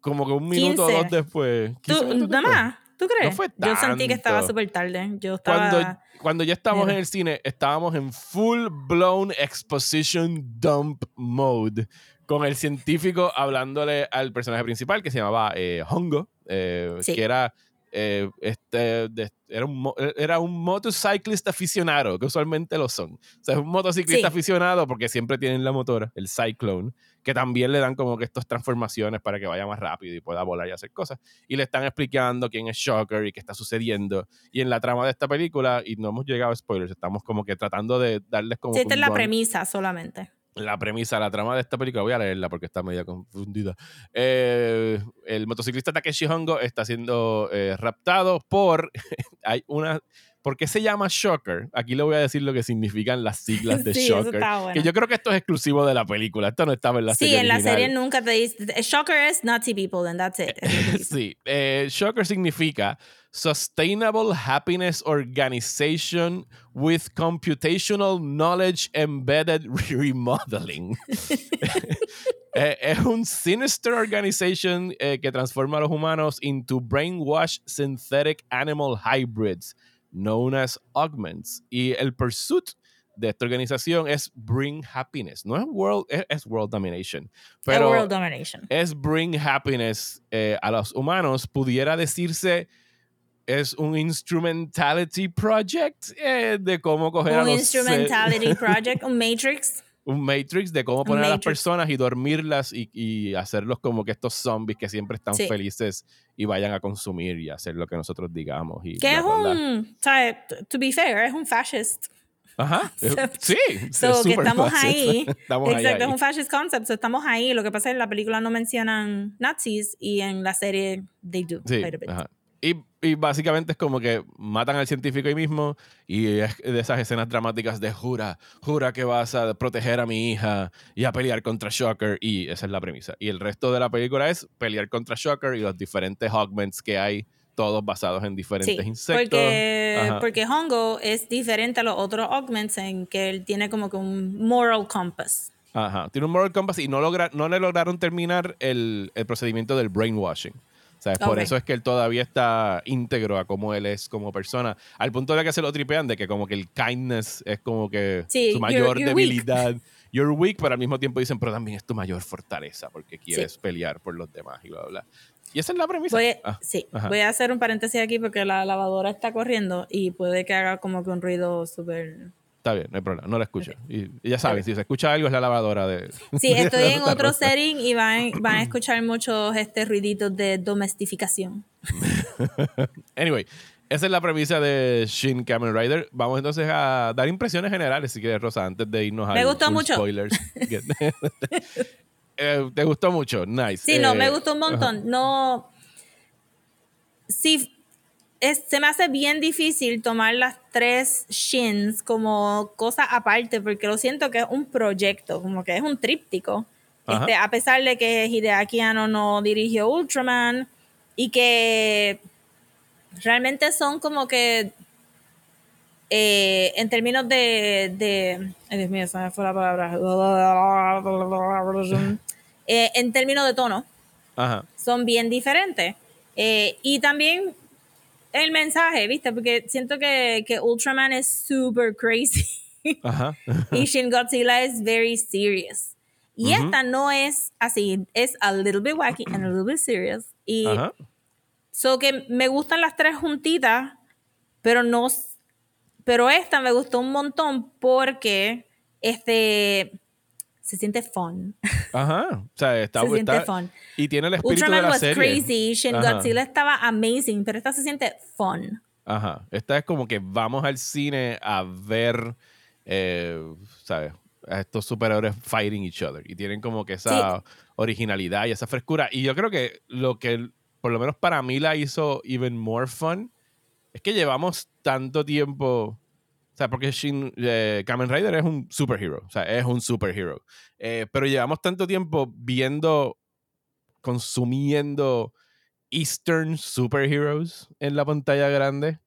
Speaker 2: como que un minuto o dos después.
Speaker 1: ¿Tú, nada más? ¿Tú crees? Yo sentí que estaba súper tarde. Yo estaba...
Speaker 2: Cuando, cuando ya estábamos en el cine, estábamos en full blown exposition dump mode. Con el científico hablándole al personaje principal que se llamaba eh, Hongo, eh, que era eh, este, era, un, era un motorcyclista aficionado, que usualmente lo son. O sea, es un motociclista aficionado porque siempre tienen la motora, el Cyclone, que también le dan como que estas transformaciones para que vaya más rápido y pueda volar y hacer cosas. Y le están explicando quién es Shocker y qué está sucediendo. Y en la trama de esta película, y no hemos llegado a spoilers, estamos como que tratando de darles como...
Speaker 1: Sí, esta es la premisa solamente
Speaker 2: la premisa, la trama de esta película, voy a leerla porque está media confundida. Eh, el motociclista Takeshi Hongo está siendo eh, raptado por. hay una. ¿Por qué se llama Shocker? Aquí le voy a decir lo que significan las siglas de Shocker. Que yo creo que esto es exclusivo de la película. Esto no estaba en la serie.
Speaker 1: Sí, en la serie nunca te dice. Shocker es Nazi people, and that's it.
Speaker 2: sí. Eh, shocker significa Sustainable Happiness Organization with Computational Knowledge Embedded Remodeling. Eh, es un sinister organization eh, que transforma a los humanos into brainwashed synthetic animal hybrids known as augments. Y el pursuit de esta organización es Bring Happiness. No es World, es, World Domination. Pero
Speaker 1: world domination.
Speaker 2: es Bring Happiness eh, a los humanos. Pudiera decirse es un instrumentality project eh, de cómo coger
Speaker 1: un
Speaker 2: a los
Speaker 1: instrumentality project, un matrix.
Speaker 2: Un matrix de cómo poner a las personas y dormirlas y, y, hacerlos como que estos zombies que siempre están felices y vayan a consumir y hacer lo que nosotros digamos. Y
Speaker 1: que es un, to be fair, es un fascist.
Speaker 2: Ajá, sí.
Speaker 1: So, que estamos ahí. Exacto, es un fascist concept. estamos ahí. Lo que pasa es que en la película no mencionan nazis y en la serie they do.
Speaker 2: Sí, ajá. Y, básicamente es como que matan al científico ahí mismo y es de esas escenas dramáticas de jura, jura que vas a proteger a mi hija y a pelear contra Shocker y esa es la premisa. Y el resto de la película es pelear contra Shocker y los diferentes augments que hay, todos basados en diferentes insectos.
Speaker 1: Porque, porque Hongo es diferente a los otros augments en que él tiene como que un moral compass.
Speaker 2: Ajá, tiene un moral compass y no, logra, no le lograron terminar el, el procedimiento del brainwashing. Por eso es que él todavía está íntegro a cómo él es como persona. Al punto de que se lo tripean de que como que el kindness es como que su mayor debilidad. You're weak, pero al mismo tiempo dicen, pero también es tu mayor fortaleza porque quieres pelear por los demás y bla, bla. Y esa es la premisa.
Speaker 1: Voy, ah, sí, voy a hacer un paréntesis aquí porque la lavadora está corriendo y puede que haga como que un ruido súper
Speaker 2: Está bien, no hay problema, no la escucho. Y, ya sabes, si se escucha algo es la lavadora de...
Speaker 1: Sí, estoy en otro setting y van, van a escuchar muchos este, ruiditos de domestificación.
Speaker 2: anyway, esa es la premisa de Shin Kamen Rider. Vamos entonces a dar impresiones generales, si quieres, Rosa, antes de irnos a
Speaker 1: Me gustó mucho.
Speaker 2: spoilers. Eh, ¿Te gustó mucho? Nice.
Speaker 1: Sí, no, me eh, gustó un montón. No... Sí, es, se me hace bien difícil tomar las tres shins como cosa aparte, porque lo siento que es un proyecto, como que es un tríptico. Este, a pesar de que Hideaki Anno no dirigió Ultraman y que realmente son como que eh, en términos de, de ay Dios mío, me fue la palabra. Eh, en términos de tono son bien diferentes. Eh, y también el mensaje, ¿viste? Porque siento que, que Ultraman es super crazy. Ajá. y Shin Godzilla es very serious. Y esta no es así, es a little bit wacky and a little bit serious. Y so que me gustan las tres juntitas, pero no pero esta me gustó un montón porque este se siente fun.
Speaker 2: Ajá. O sea, está
Speaker 1: Se siente fun.
Speaker 2: Y tiene el espíritu Ultraman de la was serie.
Speaker 1: crazy, Shin Godzilla estaba amazing, pero esta se siente fun.
Speaker 2: Ajá. Esta es como que vamos al cine a ver, eh, ¿sabes? A estos superhéroes fighting each other. Y tienen como que esa originalidad y esa frescura. Y yo creo que lo que, por lo menos para mí, la hizo even more fun es que llevamos tanto tiempo o sea, porque Shin, eh, Kamen Rider es un superhero. O sea, es un superhero. Eh, pero llevamos tanto tiempo viendo, consumiendo Eastern superheroes en la pantalla grande,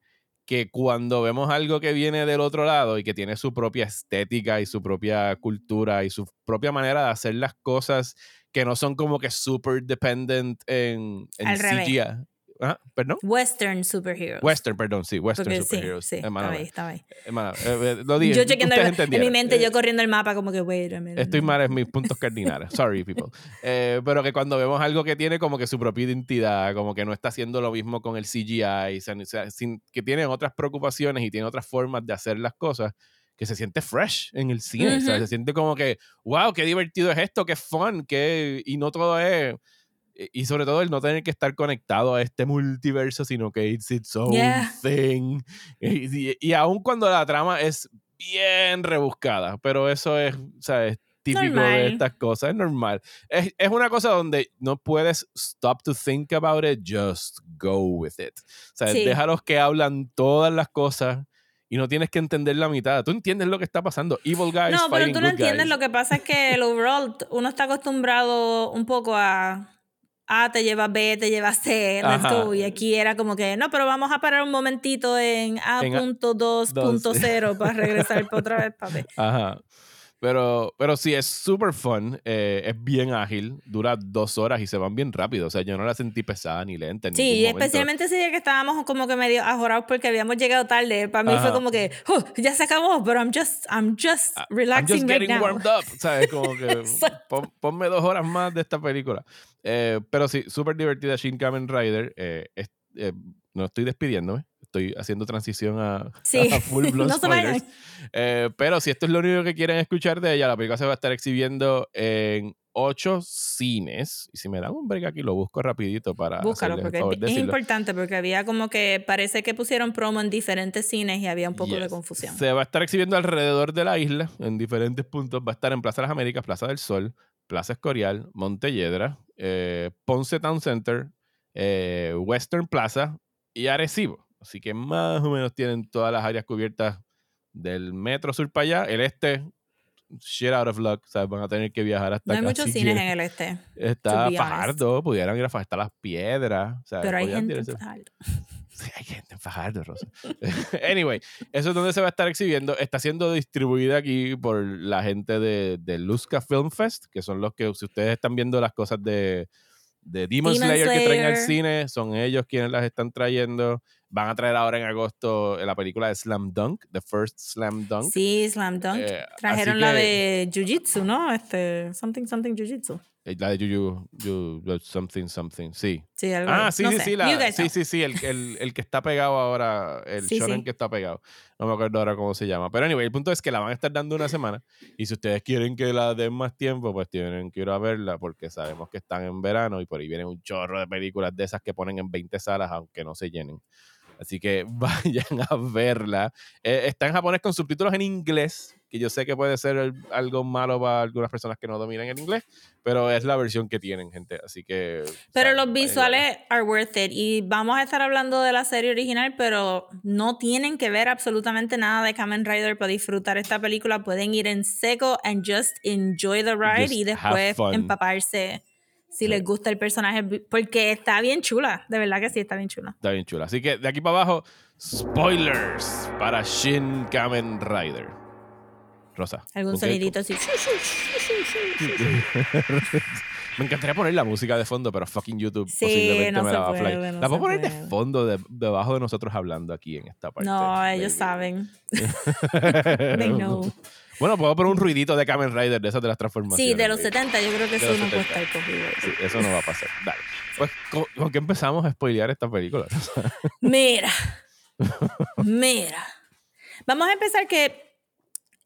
Speaker 2: que cuando vemos algo que viene del otro lado y que tiene su propia estética y su propia cultura y su propia manera de hacer las cosas que no son como que super dependent en, en CGI. ¿Ah? ¿Perdón?
Speaker 1: Western superheroes.
Speaker 2: Western, perdón, sí, Western superheroes.
Speaker 1: Sí, sí, estaba ahí, estaba ahí.
Speaker 2: Eh, lo dije,
Speaker 1: yo chequeando en mi mente, yo eh, corriendo el mapa como que, wait a minute.
Speaker 2: Estoy mal en mis puntos cardinales. Sorry, people. Eh, pero que cuando vemos algo que tiene como que su propia identidad, como que no está haciendo lo mismo con el CGI, sin, que tiene otras preocupaciones y tiene otras formas de hacer las cosas, que se siente fresh en el cine. o sea, se siente como que, wow, qué divertido es esto, qué fun, qué... y no todo es y sobre todo el no tener que estar conectado a este multiverso, sino que it's its own thing. Y, y, aun cuando la trama es bien rebuscada, pero eso es, ¿sabes? Típico de estas cosas, es normal. Es, es, una cosa donde no puedes stop to think about it, just go with it. O sea, déjalos que hablan todas las cosas y no tienes que entender la mitad. Tú entiendes lo que está pasando. Evil guys. No, pero tú no entiendes.
Speaker 1: Lo que pasa es que el overall, uno está acostumbrado un poco a a te lleva B, te lleva C. Y aquí era como que, no, pero vamos a parar un momentito en A.2.0 para regresar otra vez para B.
Speaker 2: Ajá. Pero, pero sí, es súper fun, eh, es bien ágil, dura dos horas y se van bien rápido. O sea, yo no la sentí pesada ni lenta. En
Speaker 1: sí, especialmente ese día que estábamos como que medio ajorados porque habíamos llegado tarde. Para mí fue como que, oh, ya se acabó, pero I'm just, I'm just relaxing I'm just getting warmed up.
Speaker 2: ¿Sabes? Como que ponme dos horas más de esta película. Eh, pero sí, súper divertida Shin Kamen Rider. Eh, no estoy despidiéndome estoy haciendo transición a, full blood spoilers. Eh, pero si esto es lo único que quieren escuchar de ella, la película se va a estar exhibiendo en ocho cines. Y si me dan un break aquí, lo busco rapidito para.
Speaker 1: Búscalo, porque es importante, porque había como que parece que pusieron promo en diferentes cines y había un poco de confusión.
Speaker 2: Se va a estar exhibiendo alrededor de la isla, en diferentes puntos. Va a estar en Plaza de las Américas, Plaza del Sol, Plaza Escorial, Montelledra, eh, Ponce Town Center, eh, Western Plaza y Arecibo. Así que más o menos tienen todas las áreas cubiertas del metro sur para allá. El este, shit out of luck. Sea, van a tener que viajar hasta
Speaker 1: No hay muchos cines en el este.
Speaker 2: Está Fajardo, pudieran ir a Fajardo, las piedras.
Speaker 1: Pero hay gente en Fajardo.
Speaker 2: Sí, hay gente en Fajardo, Rosa. anyway, eso es donde se va a estar exhibiendo. Está siendo distribuida aquí por la gente de, de Luzca Film Fest, que son los que, si ustedes están viendo las cosas de, de Demon, Slayer, que traen al cine, son ellos quienes las están trayendo. Van a traer ahora en agosto la película de Slam Dunk, The First Slam Dunk.
Speaker 1: Sí, Slam Dunk. Eh, Trajeron la de Jiu Jitsu, ¿no? Este, something, something Jiu Jitsu.
Speaker 2: Eh, la de Jiu Jitsu, something, something, sí.
Speaker 1: Sí, algo
Speaker 2: ah, sí, sí, sí, la, sí, sí, sí, el, el, el, que está pegado ahora, el sí, shonen que está pegado. No me acuerdo ahora cómo se llama. Pero anyway, el punto es que la van a estar dando una semana. Y si ustedes quieren que la den más tiempo, pues tienen que ir a verla porque sabemos que están en verano y por ahí vienen un chorro de películas de esas que ponen en 20 salas, aunque no se llenen. Así que vayan a verla. Eh, está en japonés con subtítulos en inglés, que yo sé que puede ser algo malo para algunas personas que no dominan el inglés, pero es la versión que tienen, gente. Así que.
Speaker 1: Pero los visuales are worth it. Y vamos a estar hablando de la serie original, pero no tienen que ver absolutamente nada de Kamen Rider para disfrutar esta película. Pueden ir en seco and just enjoy the ride y después empaparse si les gusta el personaje, porque está bien chula, de verdad que sí, está bien chula.
Speaker 2: Está bien chula. Así que de aquí para abajo, spoilers para Shin Kamen Rider. Rosa.
Speaker 1: Algún sonidito así.
Speaker 2: me encantaría poner la música de fondo, pero fucking YouTube posiblemente me la va a fly. la puedo poner de fondo, debajo de nosotros hablando aquí en esta parte.
Speaker 1: No, ellos saben. They know.
Speaker 2: Bueno, puedo poner un ruidito de Kamen Rider de esas de las transformaciones.
Speaker 1: Sí, de los 70, yo creo que eso no puede estar cogido.
Speaker 2: Sí, eso no va a pasar. Dale. Pues, ¿con, qué empezamos a spoilear esta película?
Speaker 1: Mira. Mira. Vamos a empezar que.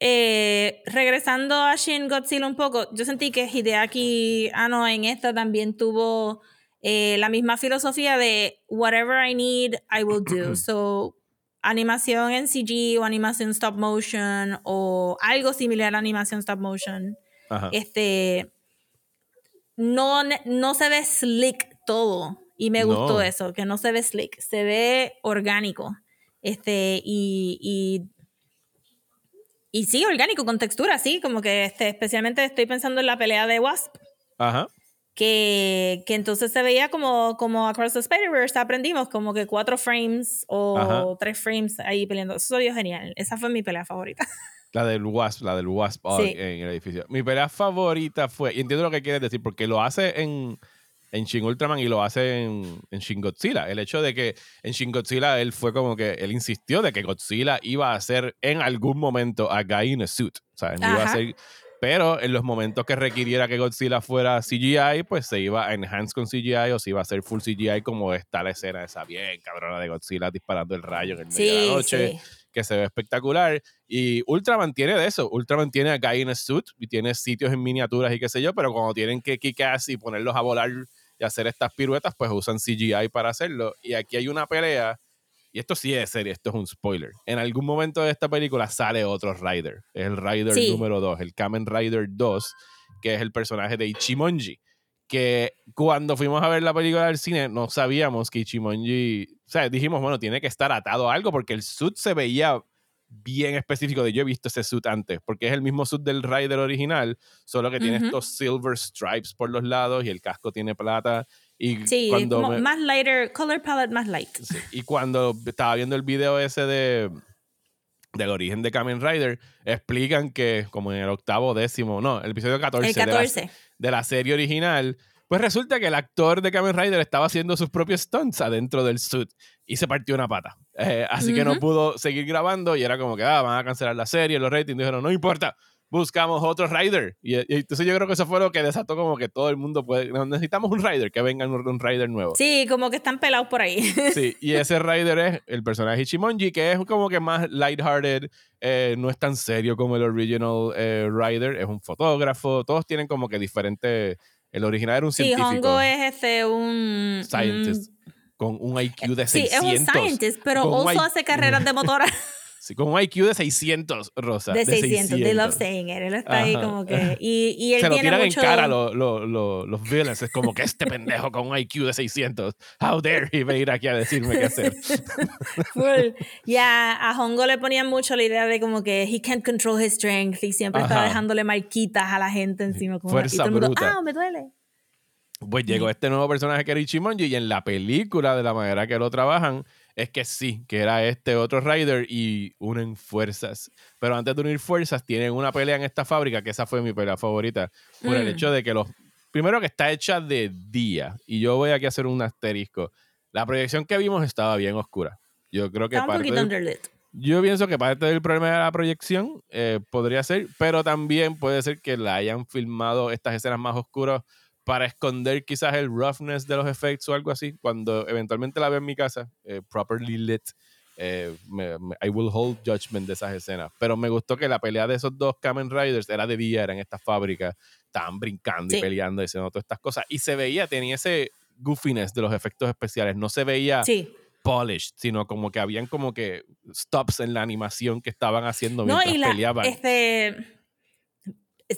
Speaker 1: Eh, regresando a Shin Godzilla un poco, yo sentí que Hideaki Anno en esta también tuvo eh, la misma filosofía de whatever I need, I will do. so, animación en CG o animación stop motion o algo similar a animación stop motion. Este no, no se ve slick todo. Y me gustó eso, que no se ve slick, se ve orgánico. Este, y, y, y sí, orgánico, con textura, sí, como que este, especialmente estoy pensando en la pelea de Wasp.
Speaker 2: Ajá
Speaker 1: que, que entonces se veía como, como Across the Spider-Verse, aprendimos como que cuatro frames o tres frames ahí peleando. Eso dio genial. Esa fue mi pelea favorita.
Speaker 2: La del Wasp, la del Wasp en el edificio. Mi pelea favorita fue, y entiendo lo que quieres decir, porque lo hace en, en Shin Ultraman y lo hace en, en, Shin Godzilla. El hecho de que en Shin Godzilla él fue como que, él insistió de que Godzilla iba a ser en algún momento a guy in a suit. O sea, iba a ser pero en los momentos que requiriera que Godzilla fuera CGI, pues se iba a enhance con CGI o se iba a hacer full CGI como está la escena esa bien cabrona de Godzilla disparando el rayo en el medio de la noche, que se ve espectacular. Y Ultraman tiene de eso. Ultraman tiene a Guy in a Suit y tiene sitios en miniaturas y qué sé yo, pero cuando tienen que kick ass y ponerlos a volar y hacer estas piruetas, pues usan CGI para hacerlo. Y aquí hay una pelea y esto sí es serio, esto es un spoiler. En algún momento de esta película sale otro Rider. Es el Rider número 2, el Kamen Rider 2, que es el personaje de Ichimonji. Que cuando fuimos a ver la película del cine, no sabíamos que Ichimonji. O sea, dijimos, bueno, tiene que estar atado a algo porque el suit se veía bien específico de yo he visto ese suit antes, porque es el mismo suit del Rider original, solo que tiene estos silver stripes por los lados y el casco tiene plata y
Speaker 1: sí, cuando más lighter, color palette más light.
Speaker 2: y cuando estaba viendo el video ese de del origen de Kamen Rider, explican que como en el octavo décimo, no, el episodio 14,
Speaker 1: el 14.
Speaker 2: De, la, serie original, pues resulta que el actor de Kamen Rider estaba haciendo sus propios stunts adentro del suit y se partió una pata. Eh, así que no pudo seguir grabando y era como que, ah, van a cancelar la serie, los ratings dijeron, no importa, buscamos otro rider. Y, entonces yo creo que eso fue lo que desató como que todo el mundo puede, necesitamos un rider, que venga un, rider nuevo.
Speaker 1: Sí, como que están pelados por ahí.
Speaker 2: Sí, y ese rider es el personaje Ichimonji, que es como que más lighthearted, eh, no es tan serio como el original eh, rider, es un fotógrafo, todos tienen como que diferente, el original era un científico.
Speaker 1: Sí, Hongo es este, un...
Speaker 2: Scientist. con un IQ de 600. Sí,
Speaker 1: es un scientist, pero Oso hace carreras de motora.
Speaker 2: Sí, con un IQ de 600, Rosa.
Speaker 1: De, 600, de love saying it. Él está ahí como que. Y, y él
Speaker 2: Se
Speaker 1: lo
Speaker 2: tiran
Speaker 1: mucho...
Speaker 2: en cara los los villains. Es como que este pendejo con un IQ de 600. How dare he venir aquí a decirme qué hacer.
Speaker 1: Full. Ya a Hongo le ponían mucho la idea de como que he can't control his strength y siempre estaba dejándole marquitas a la gente encima. Como
Speaker 2: Fuerza
Speaker 1: y
Speaker 2: todo bruta.
Speaker 1: ah, me duele.
Speaker 2: Pues llegó este nuevo personaje que era Ichimonji y en la película, de la manera que lo trabajan, es que sí, que era este otro Rider y unen fuerzas. Pero antes de unir fuerzas, tienen una pelea en esta fábrica, que esa fue mi pelea favorita, por el mm. hecho de que los... Primero que está hecha de día, y yo voy aquí a hacer un asterisco. La proyección que vimos estaba bien oscura. Yo creo que...
Speaker 1: Parte del,
Speaker 2: yo pienso que parte del problema de la proyección eh, podría ser, pero también puede ser que la hayan filmado estas escenas más oscuras para esconder quizás el roughness de los efectos o algo así. Cuando eventualmente la veo en mi casa, eh, properly lit, eh, I will hold judgment de esas escenas. Pero me gustó que la pelea de esos dos Kamen Riders era de día, era en esta fábrica, estaban brincando y peleando y haciendo todas estas cosas. Y se veía, tenía ese goofiness de los efectos especiales. No se veía polished, sino como que habían como que stops en la animación que estaban haciendo
Speaker 1: No,
Speaker 2: mientras
Speaker 1: y la,
Speaker 2: peleaban.
Speaker 1: este,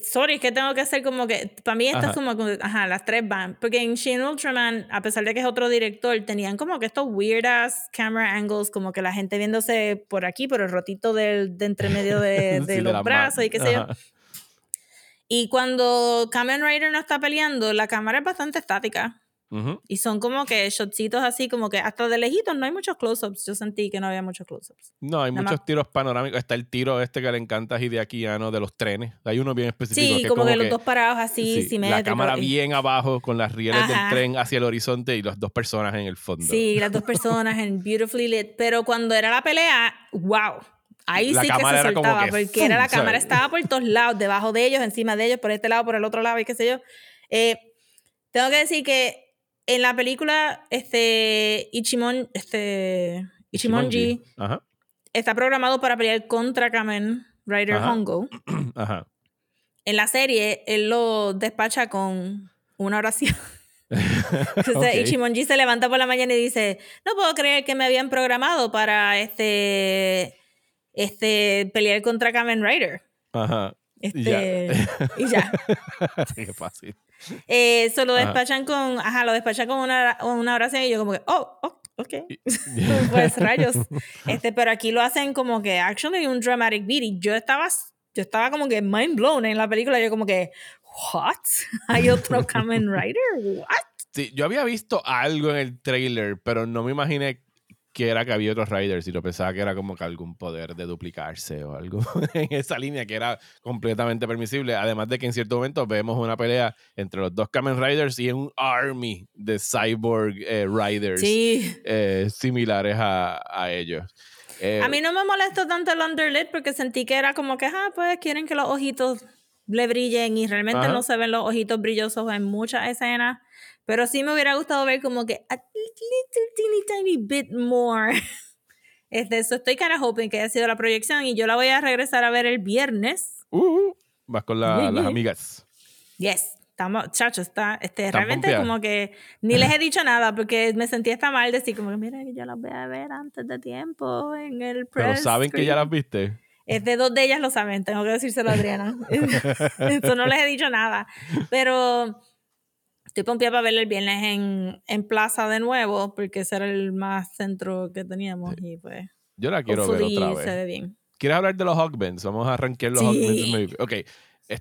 Speaker 1: sorry, es que tengo que hacer como que, para mí esto es como, ajá, las tres van, porque en Shin Ultraman, a pesar de que es otro director, tenían como que estos weird ass camera angles, como que la gente viéndose por aquí, por el rotito del, de entre medio de,
Speaker 2: Sí,
Speaker 1: de
Speaker 2: de
Speaker 1: los
Speaker 2: ma-
Speaker 1: brazos y qué sé yo.
Speaker 2: Ajá.
Speaker 1: Y cuando Kamen Rider no está peleando, la cámara es bastante estática.
Speaker 2: Ujú.
Speaker 1: Y son como que shotcitos así, como que hasta de lejitos no hay muchos close-ups. Yo sentí que no había muchos close-ups.
Speaker 2: No, hay
Speaker 1: Nada
Speaker 2: muchos
Speaker 1: más-
Speaker 2: tiros panorámicos. Está el tiro este que le encanta a Hideaki Anno de los trenes. Hay uno bien específico.
Speaker 1: Sí,
Speaker 2: que es
Speaker 1: como, que los dos parados así,
Speaker 2: sí,
Speaker 1: simétricos.
Speaker 2: la cámara bien abajo con las rieles del
Speaker 1: Ajá.
Speaker 2: tren hacia el horizonte y las dos personas en el fondo.
Speaker 1: Sí, las dos personas en Beautifully Lit. Pero cuando era la pelea, wow. Ahí
Speaker 2: La
Speaker 1: sí que se
Speaker 2: como
Speaker 1: soltaba,
Speaker 2: que
Speaker 1: porque era la
Speaker 2: ¡fum!
Speaker 1: cámara
Speaker 2: ¿sabes?
Speaker 1: estaba por todos lados, debajo de ellos, encima de ellos, por este lado, por el otro lado, y qué sé yo. Eh, tengo que decir que en la película, este Ichimon, este Ichimonji
Speaker 2: Ajá.
Speaker 1: está programado para pelear contra Kamen Rider
Speaker 2: Ajá.
Speaker 1: Hongo.
Speaker 2: Ajá.
Speaker 1: En la serie, él lo despacha con una oración. Entonces. Ichimonji se levanta por la mañana y dice, no puedo creer que me habían programado para este, este pelear contra Kamen Rider.
Speaker 2: Ajá.
Speaker 1: Este,
Speaker 2: Y ya.
Speaker 1: y ya.
Speaker 2: Qué fácil.
Speaker 1: Eh, so lo despachan con, ajá, lo despachan con una, una oración y yo como que, oh, oh, ok. Pues rayos. Este, pero aquí lo hacen como que actually un dramatic beat y yo estaba, yo estaba como que mind blown en la película. Yo como que, what? ¿Hay otro Kamen Rider? What?
Speaker 2: Sí, yo había visto algo en el trailer, pero no me imaginé que era que había otros Riders y lo pensaba que era como que algún poder de duplicarse o algo en esa línea que era completamente permisible. Además de que en cierto momento vemos una pelea entre los dos Kamen Riders y un army de cyborg eh, Riders
Speaker 1: Sí.
Speaker 2: eh, similares a, a ellos. Eh,
Speaker 1: A mí no me molestó tanto el underlit porque sentí que era como que, ah, pues quieren que los ojitos le brillen y realmente
Speaker 2: Ajá.
Speaker 1: no se ven los ojitos brillosos en muchas escenas. Pero sí me hubiera gustado ver como que a little teeny tiny bit more. Este, eso estoy kind of hoping que haya sido la proyección y yo la voy a regresar a ver el viernes.
Speaker 2: uh, vas con la-
Speaker 1: Yeah,
Speaker 2: las
Speaker 1: yeah.
Speaker 2: amigas.
Speaker 1: Yes, estamos, chacho, está, este,
Speaker 2: Están
Speaker 1: realmente
Speaker 2: pompeadas.
Speaker 1: como que ni les he dicho nada porque me sentí hasta mal decir como que mira que yo las voy a ver antes de tiempo en el
Speaker 2: Pero
Speaker 1: press
Speaker 2: saben que ya
Speaker 1: screen".
Speaker 2: las viste.
Speaker 1: Este, dos de ellas lo saben, tengo que decírselo a Adriana. Eso no les he dicho nada. Pero estoy pompeada para verla el viernes en, en Plaza de nuevo, porque ese era el más centro que teníamos. Y pues,
Speaker 2: Yo la quiero ver otra
Speaker 1: se
Speaker 2: vez.
Speaker 1: ve bien.
Speaker 2: ¿Quieres hablar de los Hawkbends? Vamos a arranquear los
Speaker 1: Sí.
Speaker 2: Ok.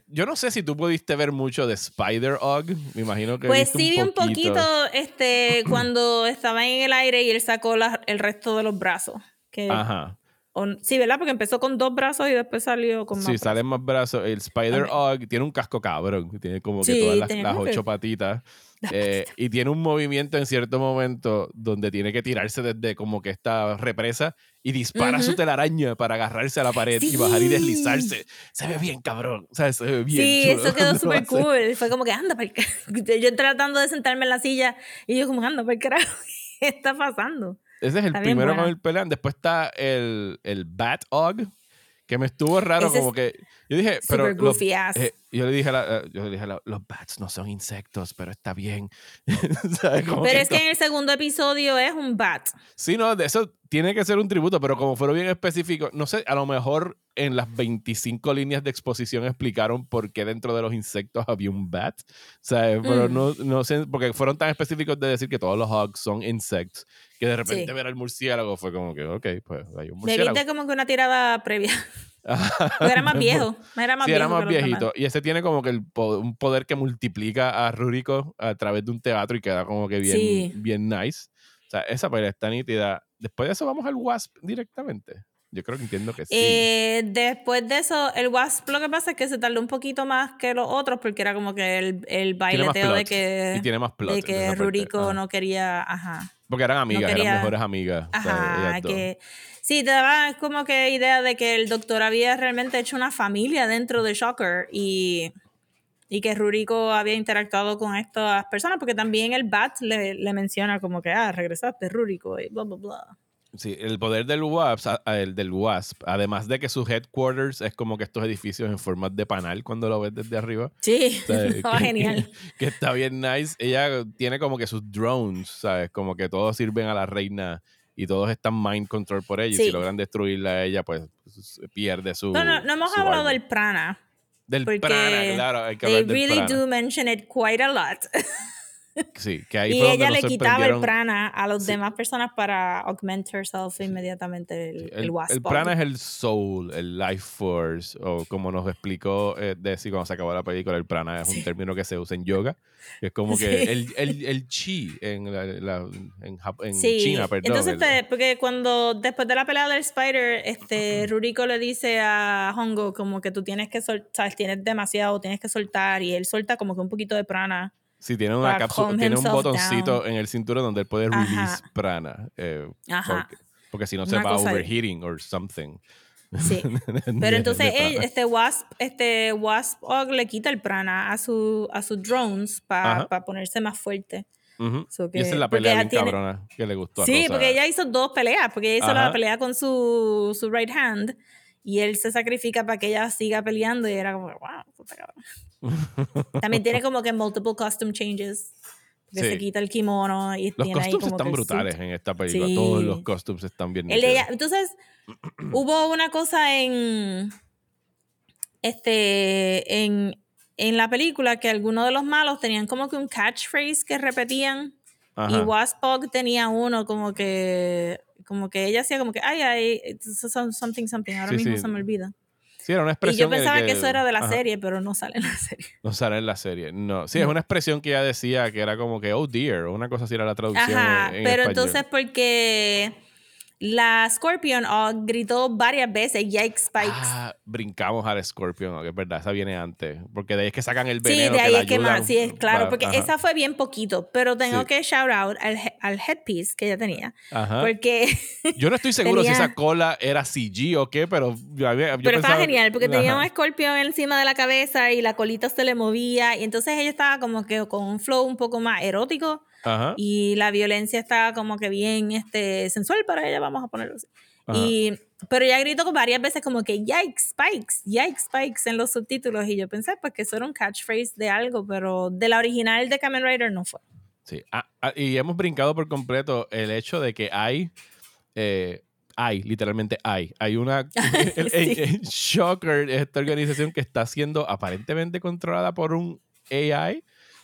Speaker 2: Yo no sé si tú pudiste ver mucho de Spider Hog. Me imagino que.
Speaker 1: Pues sí, vi un poquito este, cuando estaba en el aire y él sacó la- el resto de los brazos. Que,
Speaker 2: Ajá.
Speaker 1: O- sí, ¿verdad? Porque empezó con dos brazos y después salió con más.
Speaker 2: Sí,
Speaker 1: brazos.
Speaker 2: salen más brazos. El Spider
Speaker 1: Ok.
Speaker 2: Hog tiene un casco cabrón. Tiene como que
Speaker 1: Sí,
Speaker 2: todas las, las
Speaker 1: que-
Speaker 2: ocho patitas. Eh, y tiene un movimiento en cierto momento donde tiene que tirarse desde como que esta represa y dispara su
Speaker 1: Ujú.
Speaker 2: telaraña para agarrarse a la pared y bajar y
Speaker 1: Sí.
Speaker 2: deslizarse. Se ve bien cabrón. O sea, se ve bien
Speaker 1: Sí,
Speaker 2: chulo
Speaker 1: eso quedó súper cool. Fue como que anda, para yo tratando de sentarme en la silla y yo como anda, ¿por carajo? ¿Qué está pasando?
Speaker 2: Ese es el
Speaker 1: Está
Speaker 2: primero con el pelean. Después está el, el Bat Hog, que me estuvo raro,
Speaker 1: Ese es
Speaker 2: como que. Yo dije, pero. Los- eh, yo le dije, a la- eh, yo le dije a la- los bats no son insectos, pero está bien. ¿Sabes?
Speaker 1: Pero
Speaker 2: que
Speaker 1: es que en el segundo episodio es un bat.
Speaker 2: Sí, no, de eso tiene que ser un tributo, pero como fueron bien específicos, no sé, a lo mejor en las 25 líneas de exposición explicaron por qué dentro de los insectos había un bat. Sea, pero
Speaker 1: Mm.
Speaker 2: no, no sé, porque fueron tan específicos de decir que todos los hogs son insects, que de repente
Speaker 1: Sí.
Speaker 2: ver al murciélago fue como que, ok, pues hay un murciélago.
Speaker 1: viste como que una tirada previa. Porque era más viejo. Era más
Speaker 2: sí,
Speaker 1: viejo.
Speaker 2: era más viejito. Y ese tiene como que el un poder que multiplica a Ruriko a través de un teatro y queda como que bien,
Speaker 1: Sí.
Speaker 2: bien nice. O sea, esa pelea está nítida. Después de eso vamos al Wasp directamente. Yo creo que entiendo que sí.
Speaker 1: Eh, después de eso, el Wasp lo que pasa es que se tardó un poquito más que los otros porque era como que el, el baileteo de que,
Speaker 2: y tiene más plot.
Speaker 1: de que
Speaker 2: Ajá.
Speaker 1: no quería, ajá,
Speaker 2: Porque eran amigas,
Speaker 1: quería-
Speaker 2: eran mejores amigas. o sea,
Speaker 1: ajá, que sí, te daba como que idea de que el doctor había realmente hecho una familia dentro de Shocker y, y que Ruriko había interactuado con estas personas porque también el Bat le, le menciona como que, ah, regresaste Ruriko y bla, bla, bla.
Speaker 2: Sí, el poder del Wasp, el del Wasp, además de que su headquarters es como que estos edificios en forma de panal cuando lo ves desde arriba.
Speaker 1: Sí,
Speaker 2: O sea, que-
Speaker 1: genial.
Speaker 2: Que, está bien nice. Ella tiene como que sus drones, ¿sabes? Como que todos sirven a la reina y todos están mind control por ella. Y
Speaker 1: Sí.
Speaker 2: si logran destruirla a ella, pues pierde su.
Speaker 1: No, no, no hemos hablado del prana.
Speaker 2: Del prana, claro, hay que
Speaker 1: They
Speaker 2: hablar del
Speaker 1: really
Speaker 2: prana.
Speaker 1: do mention it quite a lot.
Speaker 2: Sí, que ahí
Speaker 1: y
Speaker 2: fue donde
Speaker 1: ella
Speaker 2: nos
Speaker 1: le quitaba el prana a las
Speaker 2: Sí.
Speaker 1: demás personas para augment herself inmediatamente el, el,
Speaker 2: El,
Speaker 1: wasp.
Speaker 2: el prana es el soul, el life force, o como nos explicó eh, Desi cuando se acabó la película, el prana es un
Speaker 1: Sí.
Speaker 2: término que se usa en yoga, que es como que
Speaker 1: Sí.
Speaker 2: el, el, el chi en, la- la- en, en China, perdón.
Speaker 1: entonces te- porque cuando después de la pelea del Spider, este Ruriko le dice a Hongo como que tú tienes que soltar, tienes demasiado, tienes que soltar y él suelta como que un poquito de prana.
Speaker 2: Sí, tiene una cápsula, tiene un botoncito
Speaker 1: down.
Speaker 2: en el cinturón donde él puede
Speaker 1: Ajá.
Speaker 2: release prana, eh,
Speaker 1: Ajá.
Speaker 2: porque, porque si no se
Speaker 1: Una
Speaker 2: va overheating or something.
Speaker 1: Sí.
Speaker 2: De-
Speaker 1: Pero entonces
Speaker 2: de
Speaker 1: él-
Speaker 2: prana.
Speaker 1: este Wasp, este Wasp Og le quita el prana a su a sus drones para
Speaker 2: Ajá.
Speaker 1: ponerse más fuerte.
Speaker 2: Ujú.
Speaker 1: so
Speaker 2: y esa
Speaker 1: que-
Speaker 2: es la pelea bien
Speaker 1: tiene-
Speaker 2: cabrona que le gustó a
Speaker 1: Sí,
Speaker 2: Rosa.
Speaker 1: porque ella hizo dos peleas, porque ella hizo
Speaker 2: Ajá.
Speaker 1: la pelea con su, su right hand y él se sacrifica para que ella siga peleando y era como, wow, puta cabrón. También tiene como que multiple costume changes. Que
Speaker 2: Sí.
Speaker 1: se quita el kimono y
Speaker 2: Los
Speaker 1: tiene ahí
Speaker 2: costumes
Speaker 1: como
Speaker 2: están
Speaker 1: que
Speaker 2: brutales en esta película.
Speaker 1: Sí.
Speaker 2: Todos los costumes están bien
Speaker 1: El ella- entonces, hubo una cosa en este en, en la película que algunos de los malos tenían como que un catchphrase que repetían y
Speaker 2: Ajá.
Speaker 1: Waspog tenía uno como que como que ella hacía como que ay ay some- something something ahora
Speaker 2: Sí,
Speaker 1: mismo
Speaker 2: sí.
Speaker 1: se me olvida
Speaker 2: Sí, era una
Speaker 1: y
Speaker 2: expresión.
Speaker 1: yo pensaba que,
Speaker 2: que
Speaker 1: eso era de la
Speaker 2: ajá,
Speaker 1: serie pero no sale en la serie
Speaker 2: No sale en la serie. No. Sí, es
Speaker 1: No.
Speaker 2: una expresión que ella decía que era como que, oh dear, una cosa así era la traducción.
Speaker 1: ajá
Speaker 2: en- en
Speaker 1: pero
Speaker 2: español.
Speaker 1: entonces porque la Scorpion Og gritó varias veces yikes spikes
Speaker 2: Ah, brincamos al Scorpion, que es verdad, esa viene antes. Porque de ahí es que sacan el
Speaker 1: Sí,
Speaker 2: veneno.
Speaker 1: de ahí
Speaker 2: la
Speaker 1: es que más, sí, es claro,
Speaker 2: pa-
Speaker 1: porque
Speaker 2: ajá,
Speaker 1: esa fue bien poquito, pero tengo
Speaker 2: Sí.
Speaker 1: que shout out al, al headpiece que ella tenía,
Speaker 2: ajá.
Speaker 1: porque,
Speaker 2: Yo no estoy seguro si
Speaker 1: tenía-
Speaker 2: esa cola era CG o qué, pero yo, yo
Speaker 1: pero estaba genial, porque tenía
Speaker 2: Ajá.
Speaker 1: un escorpión encima de la cabeza y la colita se le movía, y entonces ella estaba como que con un flow un poco más erótico,
Speaker 2: Ajá.
Speaker 1: y la violencia estaba como que bien este, sensual para ella, vamos a ponerlo así.
Speaker 2: Ajá.
Speaker 1: Y, pero ella gritó varias veces como que yikes, spikes, yikes, spikes en los subtítulos, y yo pensé pues que eso era un catchphrase de algo, pero de la original de Kamen Rider no fue.
Speaker 2: Sí. Ah, ah, y hemos brincado por completo el hecho de que hay. eh, hay, literalmente hay. Hay una. el- el- el Shocker, esta organización que está siendo aparentemente controlada por un AI.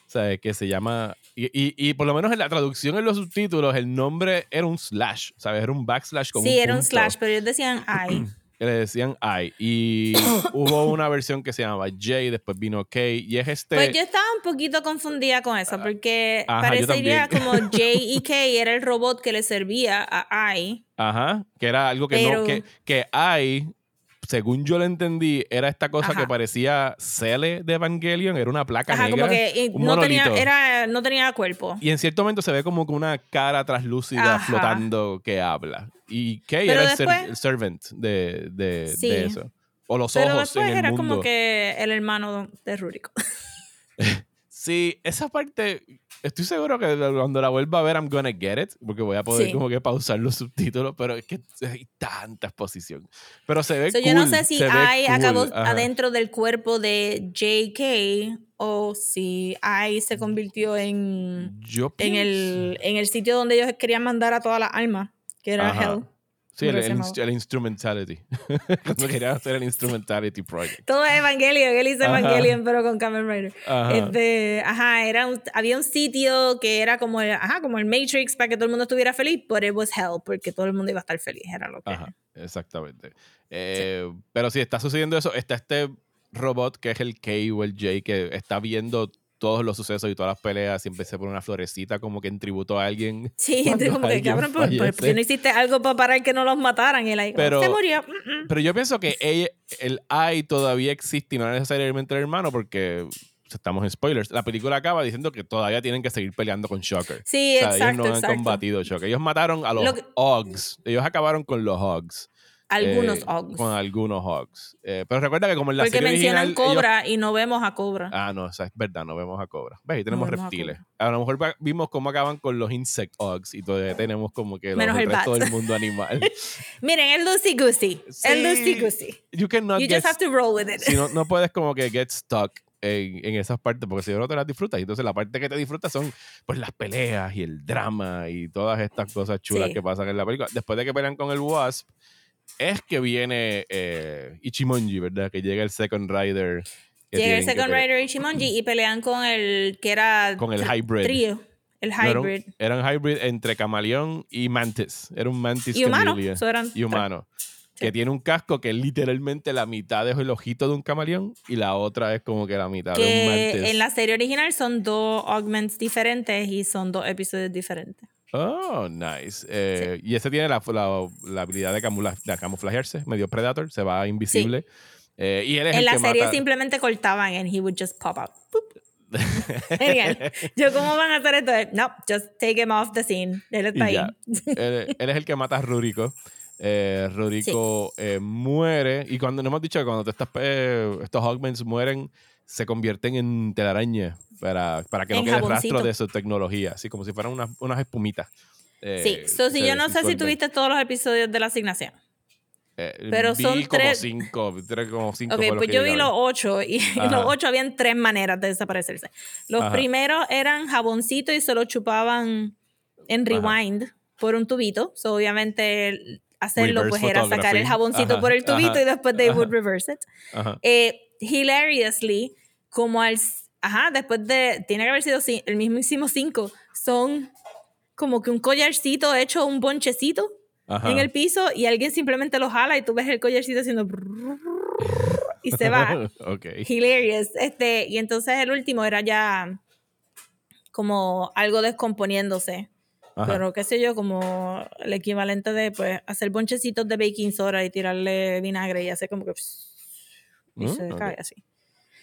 Speaker 2: Sea, que se llama. Y, y- y por lo menos en la traducción en los subtítulos, el nombre era un slash. ¿Sabes? Era un backslash con
Speaker 1: Sí,
Speaker 2: un
Speaker 1: era un slash, pero ellos decían
Speaker 2: que le decían I. Y hubo una versión que se llamaba J, después vino K. Y es este.
Speaker 1: Pues yo estaba un poquito confundida con eso, porque
Speaker 2: Ajá,
Speaker 1: parecería como J y K era el robot que le servía a I.
Speaker 2: Ajá, que era algo que
Speaker 1: Pero-
Speaker 2: no, que, que hay, según yo lo entendí, era esta cosa
Speaker 1: Ajá.
Speaker 2: que parecía Cele de Evangelion, era una placa
Speaker 1: Ajá,
Speaker 2: negra.
Speaker 1: como que
Speaker 2: un
Speaker 1: no tenía, era, no tenía cuerpo.
Speaker 2: Y en cierto momento se ve como que una cara translúcida
Speaker 1: Ajá.
Speaker 2: flotando que habla. Y Kay
Speaker 1: Pero
Speaker 2: era el, ser-
Speaker 1: después-
Speaker 2: el servant de, de,
Speaker 1: Sí.
Speaker 2: de eso. O los
Speaker 1: Pero
Speaker 2: ojos
Speaker 1: después
Speaker 2: en el
Speaker 1: era
Speaker 2: mundo.
Speaker 1: como que el hermano de Ruriko.
Speaker 2: Sí, esa parte, estoy seguro que cuando la vuelva a ver, I'm gonna get it, porque voy a poder
Speaker 1: Sí.
Speaker 2: como que pausar los subtítulos, pero es que hay tanta exposición. Pero se ve
Speaker 1: So,
Speaker 2: cool.
Speaker 1: yo no sé si I
Speaker 2: cool,
Speaker 1: acabó
Speaker 2: ajá.
Speaker 1: adentro del cuerpo de JK o si I se convirtió en,
Speaker 2: Yo
Speaker 1: en, el, en el sitio donde ellos querían mandar a todas las almas, que era
Speaker 2: Ajá.
Speaker 1: Hell.
Speaker 2: Sí, el,
Speaker 1: ¿cómo se
Speaker 2: el, instrumentality. Cuando querían hacer el instrumentality project.
Speaker 1: Todo es Evangelion, él hizo
Speaker 2: Ajá.
Speaker 1: Evangelion, pero con Kamen Rider.
Speaker 2: Ajá.
Speaker 1: Este, ajá, era un- había un sitio que era como el, ajá, como el Matrix para que todo el mundo estuviera feliz, but it was hell, porque todo el mundo iba a estar feliz, era lo que.
Speaker 2: Ajá, exactamente. Eh, Pero si está sucediendo eso, está este robot que es el K o el J que está viendo todos los sucesos y todas las peleas. Siempre se pone una florecita como que en tributo a alguien.
Speaker 1: Sí, como que
Speaker 2: alguien
Speaker 1: cabrón, pero, pero ¿por qué
Speaker 2: fallece.
Speaker 1: no hiciste algo para parar que no los mataran? Y ahí,
Speaker 2: Pero-
Speaker 1: se murió. mm, mm.
Speaker 2: Pero yo pienso que ella, el I todavía existe y no necesariamente el hermano porque estamos en spoilers. La película acaba diciendo que todavía tienen que seguir peleando con Shocker.
Speaker 1: Sí,
Speaker 2: O sea,
Speaker 1: exacto,
Speaker 2: ellos no han
Speaker 1: exacto.
Speaker 2: combatido Shocker. Ellos mataron a los
Speaker 1: Lo que-
Speaker 2: Hogs. Ellos acabaron con los Hogs.
Speaker 1: Algunos
Speaker 2: eh,
Speaker 1: Ogs.
Speaker 2: Con algunos Hogs. Eh, pero recuerda que como en la
Speaker 1: Porque
Speaker 2: serie
Speaker 1: mencionan
Speaker 2: original... ellos-
Speaker 1: Cobra y no vemos a Cobra.
Speaker 2: Ah, no, o sea, es verdad, no vemos a Cobra. ¿Ves? Ahí tenemos
Speaker 1: a
Speaker 2: reptiles. A, lo mejor vimos cómo acaban con los Insect Hogs y todavía tenemos como que los,
Speaker 1: Menos
Speaker 2: el,
Speaker 1: el
Speaker 2: resto del mundo animal.
Speaker 1: Miren, el Lucy Goosey. El
Speaker 2: Sí.
Speaker 1: Lucy Goosey.
Speaker 2: you cannot
Speaker 1: You
Speaker 2: get
Speaker 1: just have to roll with it.
Speaker 2: si no, no puedes como que get stuck en, en esas partes, porque si no te las disfrutas. Y entonces la parte que te disfrutas son pues las peleas y el drama y todas estas cosas chulas
Speaker 1: Sí.
Speaker 2: que pasan en la película. Después de que pelean con el Wasp, es que viene eh, Ichimonji, ¿verdad? Que llega el Second Rider.
Speaker 1: Llega el Second Rider Ichimonji y pelean con el que era
Speaker 2: Con el hybrid.
Speaker 1: trío, el
Speaker 2: No,
Speaker 1: hybrid.
Speaker 2: Era un hybrid entre camaleón y mantis. Era un mantis
Speaker 1: y humano. so eran
Speaker 2: y humano. Que tiene un casco que es literalmente la mitad es el ojito de un camaleón y la otra es como que la mitad de un mantis.
Speaker 1: en la serie original son dos augments diferentes y son dos episodios diferentes.
Speaker 2: Oh, nice. Eh, Y ese tiene la, la- la habilidad de, de camuflajearse, medio Predator, se va invisible. Eh, y él es
Speaker 1: En
Speaker 2: el
Speaker 1: la
Speaker 2: que
Speaker 1: serie
Speaker 2: mata-
Speaker 1: simplemente cortaban and he would just pop out. Genial. Yo, ¿cómo van a hacer esto? No, just take him off the scene. Él está ahí.
Speaker 2: él, él es el que mata a Ruriko. Eh, Ruriko eh, muere. Y cuando nos hemos dicho que cuando te estás, eh, estos Hogmans mueren, se convierten en telaraña para, para que no quede
Speaker 1: jaboncito.
Speaker 2: rastro de su tecnología. Así como si fueran unas, unas espumitas. Eh,
Speaker 1: Sí, so, si yo no sé si tuviste todos los episodios de la asignación.
Speaker 2: Eh,
Speaker 1: pero
Speaker 2: vi
Speaker 1: son
Speaker 2: como
Speaker 1: tres-
Speaker 2: cinco, tres como cinco.
Speaker 1: Ok, pues yo vi los ocho y los ocho habían tres maneras de desaparecerse. Los
Speaker 2: Ajá.
Speaker 1: primeros eran jaboncito y se lo chupaban en
Speaker 2: Ajá.
Speaker 1: rewind por un tubito. So, obviamente hacerlo
Speaker 2: Reverse
Speaker 1: pues era sacar el jaboncito
Speaker 2: Ajá,
Speaker 1: por el tubito y después they would reverse it. Eh, hilariously, como al... Ajá, después de... Tiene que haber sido el mismísimo cinco. Son como que un collarcito hecho un bonchecito
Speaker 2: Ajá.
Speaker 1: en el piso y alguien simplemente lo jala y tú ves el collarcito haciendo... y se va.
Speaker 2: ok.
Speaker 1: Hilarious. Este, y entonces el último era ya como algo descomponiéndose.
Speaker 2: Ajá.
Speaker 1: Pero qué sé yo, como el equivalente de pues hacer bonchecitos de baking soda y tirarle vinagre y hacer como que y
Speaker 2: Mm,
Speaker 1: se
Speaker 2: ok.
Speaker 1: cae así.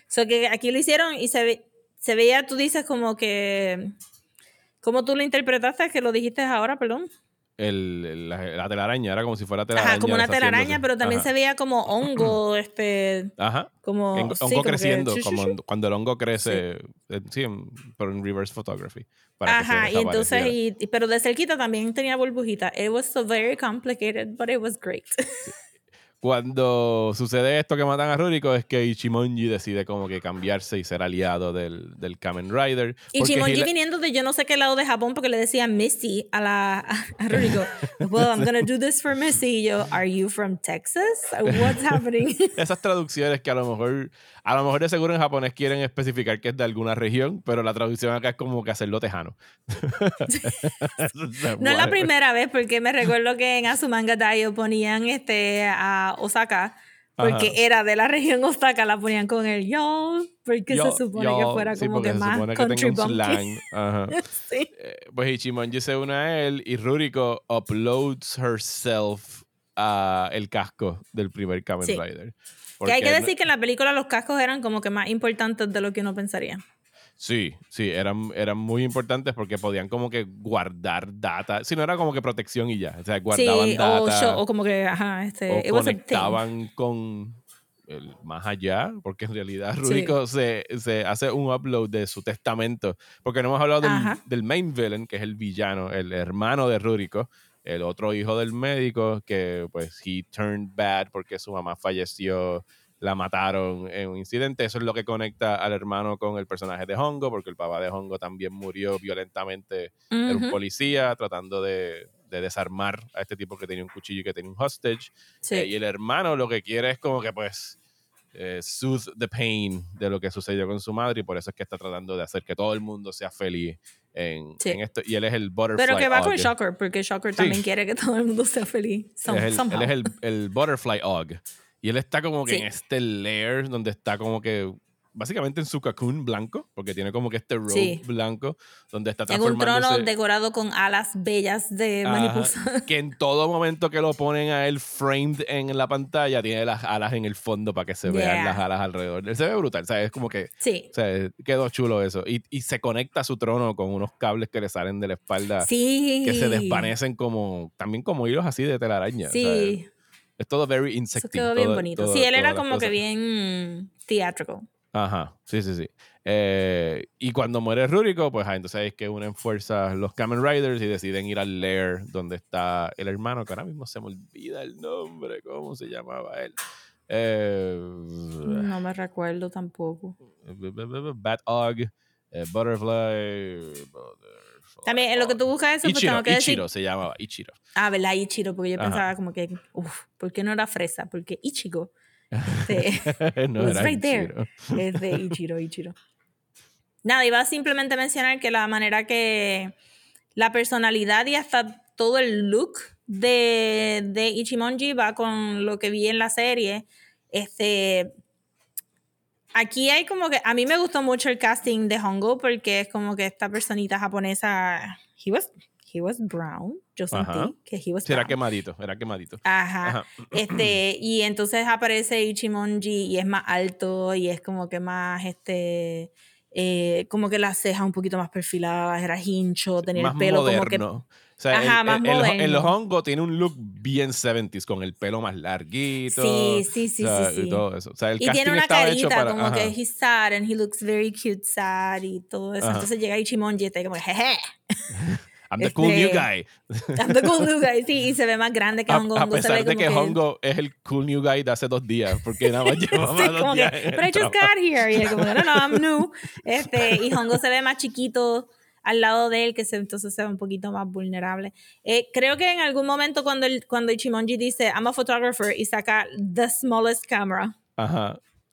Speaker 1: So que aquí lo hicieron y se, ve- se veía, tú dices como que ¿Cómo tú lo interpretaste? Que lo dijiste ahora, perdón.
Speaker 2: El, la, la telaraña era como si fuera telaraña.
Speaker 1: Ajá, como una telaraña, pero también
Speaker 2: Ajá.
Speaker 1: se veía como hongo, este,
Speaker 2: Ajá.
Speaker 1: como
Speaker 2: En-
Speaker 1: sí,
Speaker 2: hongo
Speaker 1: como que
Speaker 2: creciendo,
Speaker 1: chu,
Speaker 2: como cuando el hongo crece, eh, sí, pero en reverse photography. para que
Speaker 1: Ajá, y entonces, y, pero de cerquita también tenía burbujita. It was so very complicated, but it was great.
Speaker 2: Cuando sucede esto que matan a Ruriko es que Ichimonji decide como que cambiarse y ser aliado del, del Kamen Rider.
Speaker 1: Y
Speaker 2: porque
Speaker 1: Chimonji
Speaker 2: Hila-
Speaker 1: viniendo de yo no sé qué lado de Japón porque le decía Missy a la a, Ruriko. Well, I'm gonna do this for Missy. Y yo, are you from Texas? What's happening?
Speaker 2: Esas traducciones que a lo mejor, a lo mejor de seguro en japonés quieren especificar que es de alguna región, pero la traducción acá es como que hacerlo tejano.
Speaker 1: No es la primera vez porque me recuerdo que en Azumanga Daioh ponían este a Osaka porque
Speaker 2: Ajá.
Speaker 1: era de la región Osaka, la ponían con el yo, porque
Speaker 2: Yo-
Speaker 1: se supone
Speaker 2: yo-
Speaker 1: que fuera
Speaker 2: sí,
Speaker 1: como que
Speaker 2: se
Speaker 1: más
Speaker 2: que
Speaker 1: country
Speaker 2: tenga un slang. Ajá.
Speaker 1: sí.
Speaker 2: Eh, pues Ichimonji se une a él y Ruriko uploads herself a el casco del primer Kamen
Speaker 1: Sí.
Speaker 2: Rider.
Speaker 1: Que hay que decir que en la película los cascos eran como que más importantes de lo que uno pensaría.
Speaker 2: Sí, sí, eran, eran muy importantes porque podían como que guardar data. Si no era como que protección y ya. O sea, guardaban
Speaker 1: sí,
Speaker 2: data.
Speaker 1: o, show- o como que, ajá, este,
Speaker 2: o conectaban con el más allá, porque en realidad
Speaker 1: Sí.
Speaker 2: Ruriko se, se hace un upload de su testamento, porque no hemos hablado del, main villain, que es el villano, el hermano de Ruriko, el otro hijo del médico, que pues he turned bad porque su mamá falleció, la mataron en un incidente, eso es lo que conecta al hermano con el personaje de Hongo, porque el papá de Hongo también murió violentamente era un policía tratando de, de desarmar a este tipo que tenía un cuchillo y que tenía un hostage.
Speaker 1: sí.
Speaker 2: Eh, y el hermano lo que quiere es como que pues eh, soothe the pain de lo que sucedió con su madre y por eso es que está tratando de hacer que todo el mundo sea feliz en,
Speaker 1: Sí.
Speaker 2: en esto. Y él es el butterfly
Speaker 1: Pero que va con. Shocker, porque Shocker
Speaker 2: Sí.
Speaker 1: también quiere que todo el mundo sea feliz. some-
Speaker 2: es el, él es el, el butterfly Ogg. Y él está como que
Speaker 1: Sí.
Speaker 2: en este lair donde está como que básicamente en su cocoon blanco, porque tiene como que este robe
Speaker 1: Sí.
Speaker 2: blanco donde está
Speaker 1: en un trono
Speaker 2: transformándose-
Speaker 1: decorado con alas bellas de mariposa.
Speaker 2: que en todo momento que lo ponen a él framed en la pantalla, tiene las alas en el fondo para que se vean
Speaker 1: Yeah.
Speaker 2: las alas alrededor. Él se ve brutal, o sea, es como que
Speaker 1: Sí.
Speaker 2: o sea, quedó chulo eso. Y, y se conecta a su trono con unos cables que le salen de la espalda
Speaker 1: Sí.
Speaker 2: que se desvanecen como, también como hilos así de telaraña. o sea,
Speaker 1: Sí.
Speaker 2: Es todo very
Speaker 1: Eso
Speaker 2: insecting.
Speaker 1: quedó bien
Speaker 2: todo-
Speaker 1: bonito.
Speaker 2: todo-
Speaker 1: sí, él era como que bien theatrical.
Speaker 2: Ajá, sí, sí, sí. Eh, y cuando muere Ruriko, pues ah, entonces es que unen fuerzas los Kamen Riders y deciden ir al lair donde está el hermano, que ahora mismo se me olvida el nombre, ¿cómo se llamaba él? Eh,
Speaker 1: No me recuerdo tampoco.
Speaker 2: Bat Og, eh, Butterfly.
Speaker 1: También en lo que tú buscas eso, pues
Speaker 2: Ichiro,
Speaker 1: tengo que decir.
Speaker 2: Ichiro se llamaba, Ichiro.
Speaker 1: Ah, ¿verdad? Ichiro, porque yo
Speaker 2: Ajá.
Speaker 1: pensaba como que, uff, ¿por qué no era fresa? Porque Ichigo este,
Speaker 2: no
Speaker 1: was
Speaker 2: era
Speaker 1: right there.
Speaker 2: Ichiro.
Speaker 1: es de Ichiro, Ichiro. Nada, iba a simplemente mencionar que la manera que la personalidad y hasta todo el look de, de Ichimonji va con lo que vi en la serie. Este, aquí hay como que, a mí me gustó mucho el casting de Hongo porque es como que esta personita japonesa, he was, he was brown, yo sentí
Speaker 2: Ajá.
Speaker 1: que he was
Speaker 2: Sí, era
Speaker 1: brown.
Speaker 2: quemadito, era quemadito.
Speaker 1: Ajá.
Speaker 2: Ajá.
Speaker 1: Este, y entonces aparece Ichimonji y es más alto y es como que más, este, eh, como que las cejas un poquito más perfiladas, era hincho, tenía
Speaker 2: más
Speaker 1: el pelo como que...
Speaker 2: O sea,
Speaker 1: Ajá,
Speaker 2: el,
Speaker 1: más
Speaker 2: el- el- el hongo tiene un look bien 70s, con el pelo más larguito.
Speaker 1: Sí, sí, sí,
Speaker 2: o sea,
Speaker 1: sí,
Speaker 2: y
Speaker 1: sí.
Speaker 2: todo eso. O sea, el
Speaker 1: Y tiene una carita
Speaker 2: para-
Speaker 1: como que
Speaker 2: ajá.
Speaker 1: he's sad and he looks very cute sad y todo eso.
Speaker 2: Ajá.
Speaker 1: Entonces llega Ichimonji y está como, jeje,
Speaker 2: I'm the cool new
Speaker 1: este,
Speaker 2: guy.
Speaker 1: I'm the cool new guy. Sí, y se ve más grande que
Speaker 2: A,
Speaker 1: Hongo.
Speaker 2: a pesar de que Hongo es el cool new guy de hace dos días, porque nada más llevaba
Speaker 1: Sí,
Speaker 2: dos
Speaker 1: que,
Speaker 2: días. el
Speaker 1: but I just got here. Y él como, no, no, I'm new. Este, y Hongo se ve más chiquito al lado de él, que se, entonces se un poquito más vulnerable. Eh, creo que en algún momento cuando, el, cuando dice, I'm a photographer, y saca the smallest camera.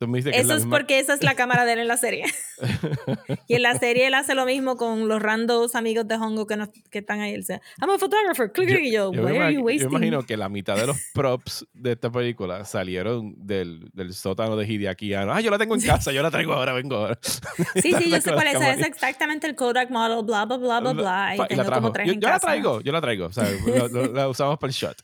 Speaker 2: Tú me dices que es
Speaker 1: Eso
Speaker 2: la
Speaker 1: es porque esa es la cámara de él en la serie. y en la serie él hace lo mismo con los randos amigos de Hongo que, no, que están ahí. Él dice, I'm a photographer. Click, click, y yo,
Speaker 2: Yo
Speaker 1: why are you
Speaker 2: imag- yo
Speaker 1: wasting?
Speaker 2: imagino que la mitad de los props de esta película salieron del, del sótano de Hideaki. Ah, yo la tengo en casa, yo la traigo ahora, vengo ahora.
Speaker 1: Sí, sí, yo sé cuál es. Es exactamente el Kodak model, bla, bla, bla, bla, bla. Y
Speaker 2: y la
Speaker 1: tengo
Speaker 2: trajo.
Speaker 1: como tres
Speaker 2: yo
Speaker 1: en
Speaker 2: yo la
Speaker 1: casa.
Speaker 2: traigo, yo la traigo. O sea, lo- lo- la usamos para el shot.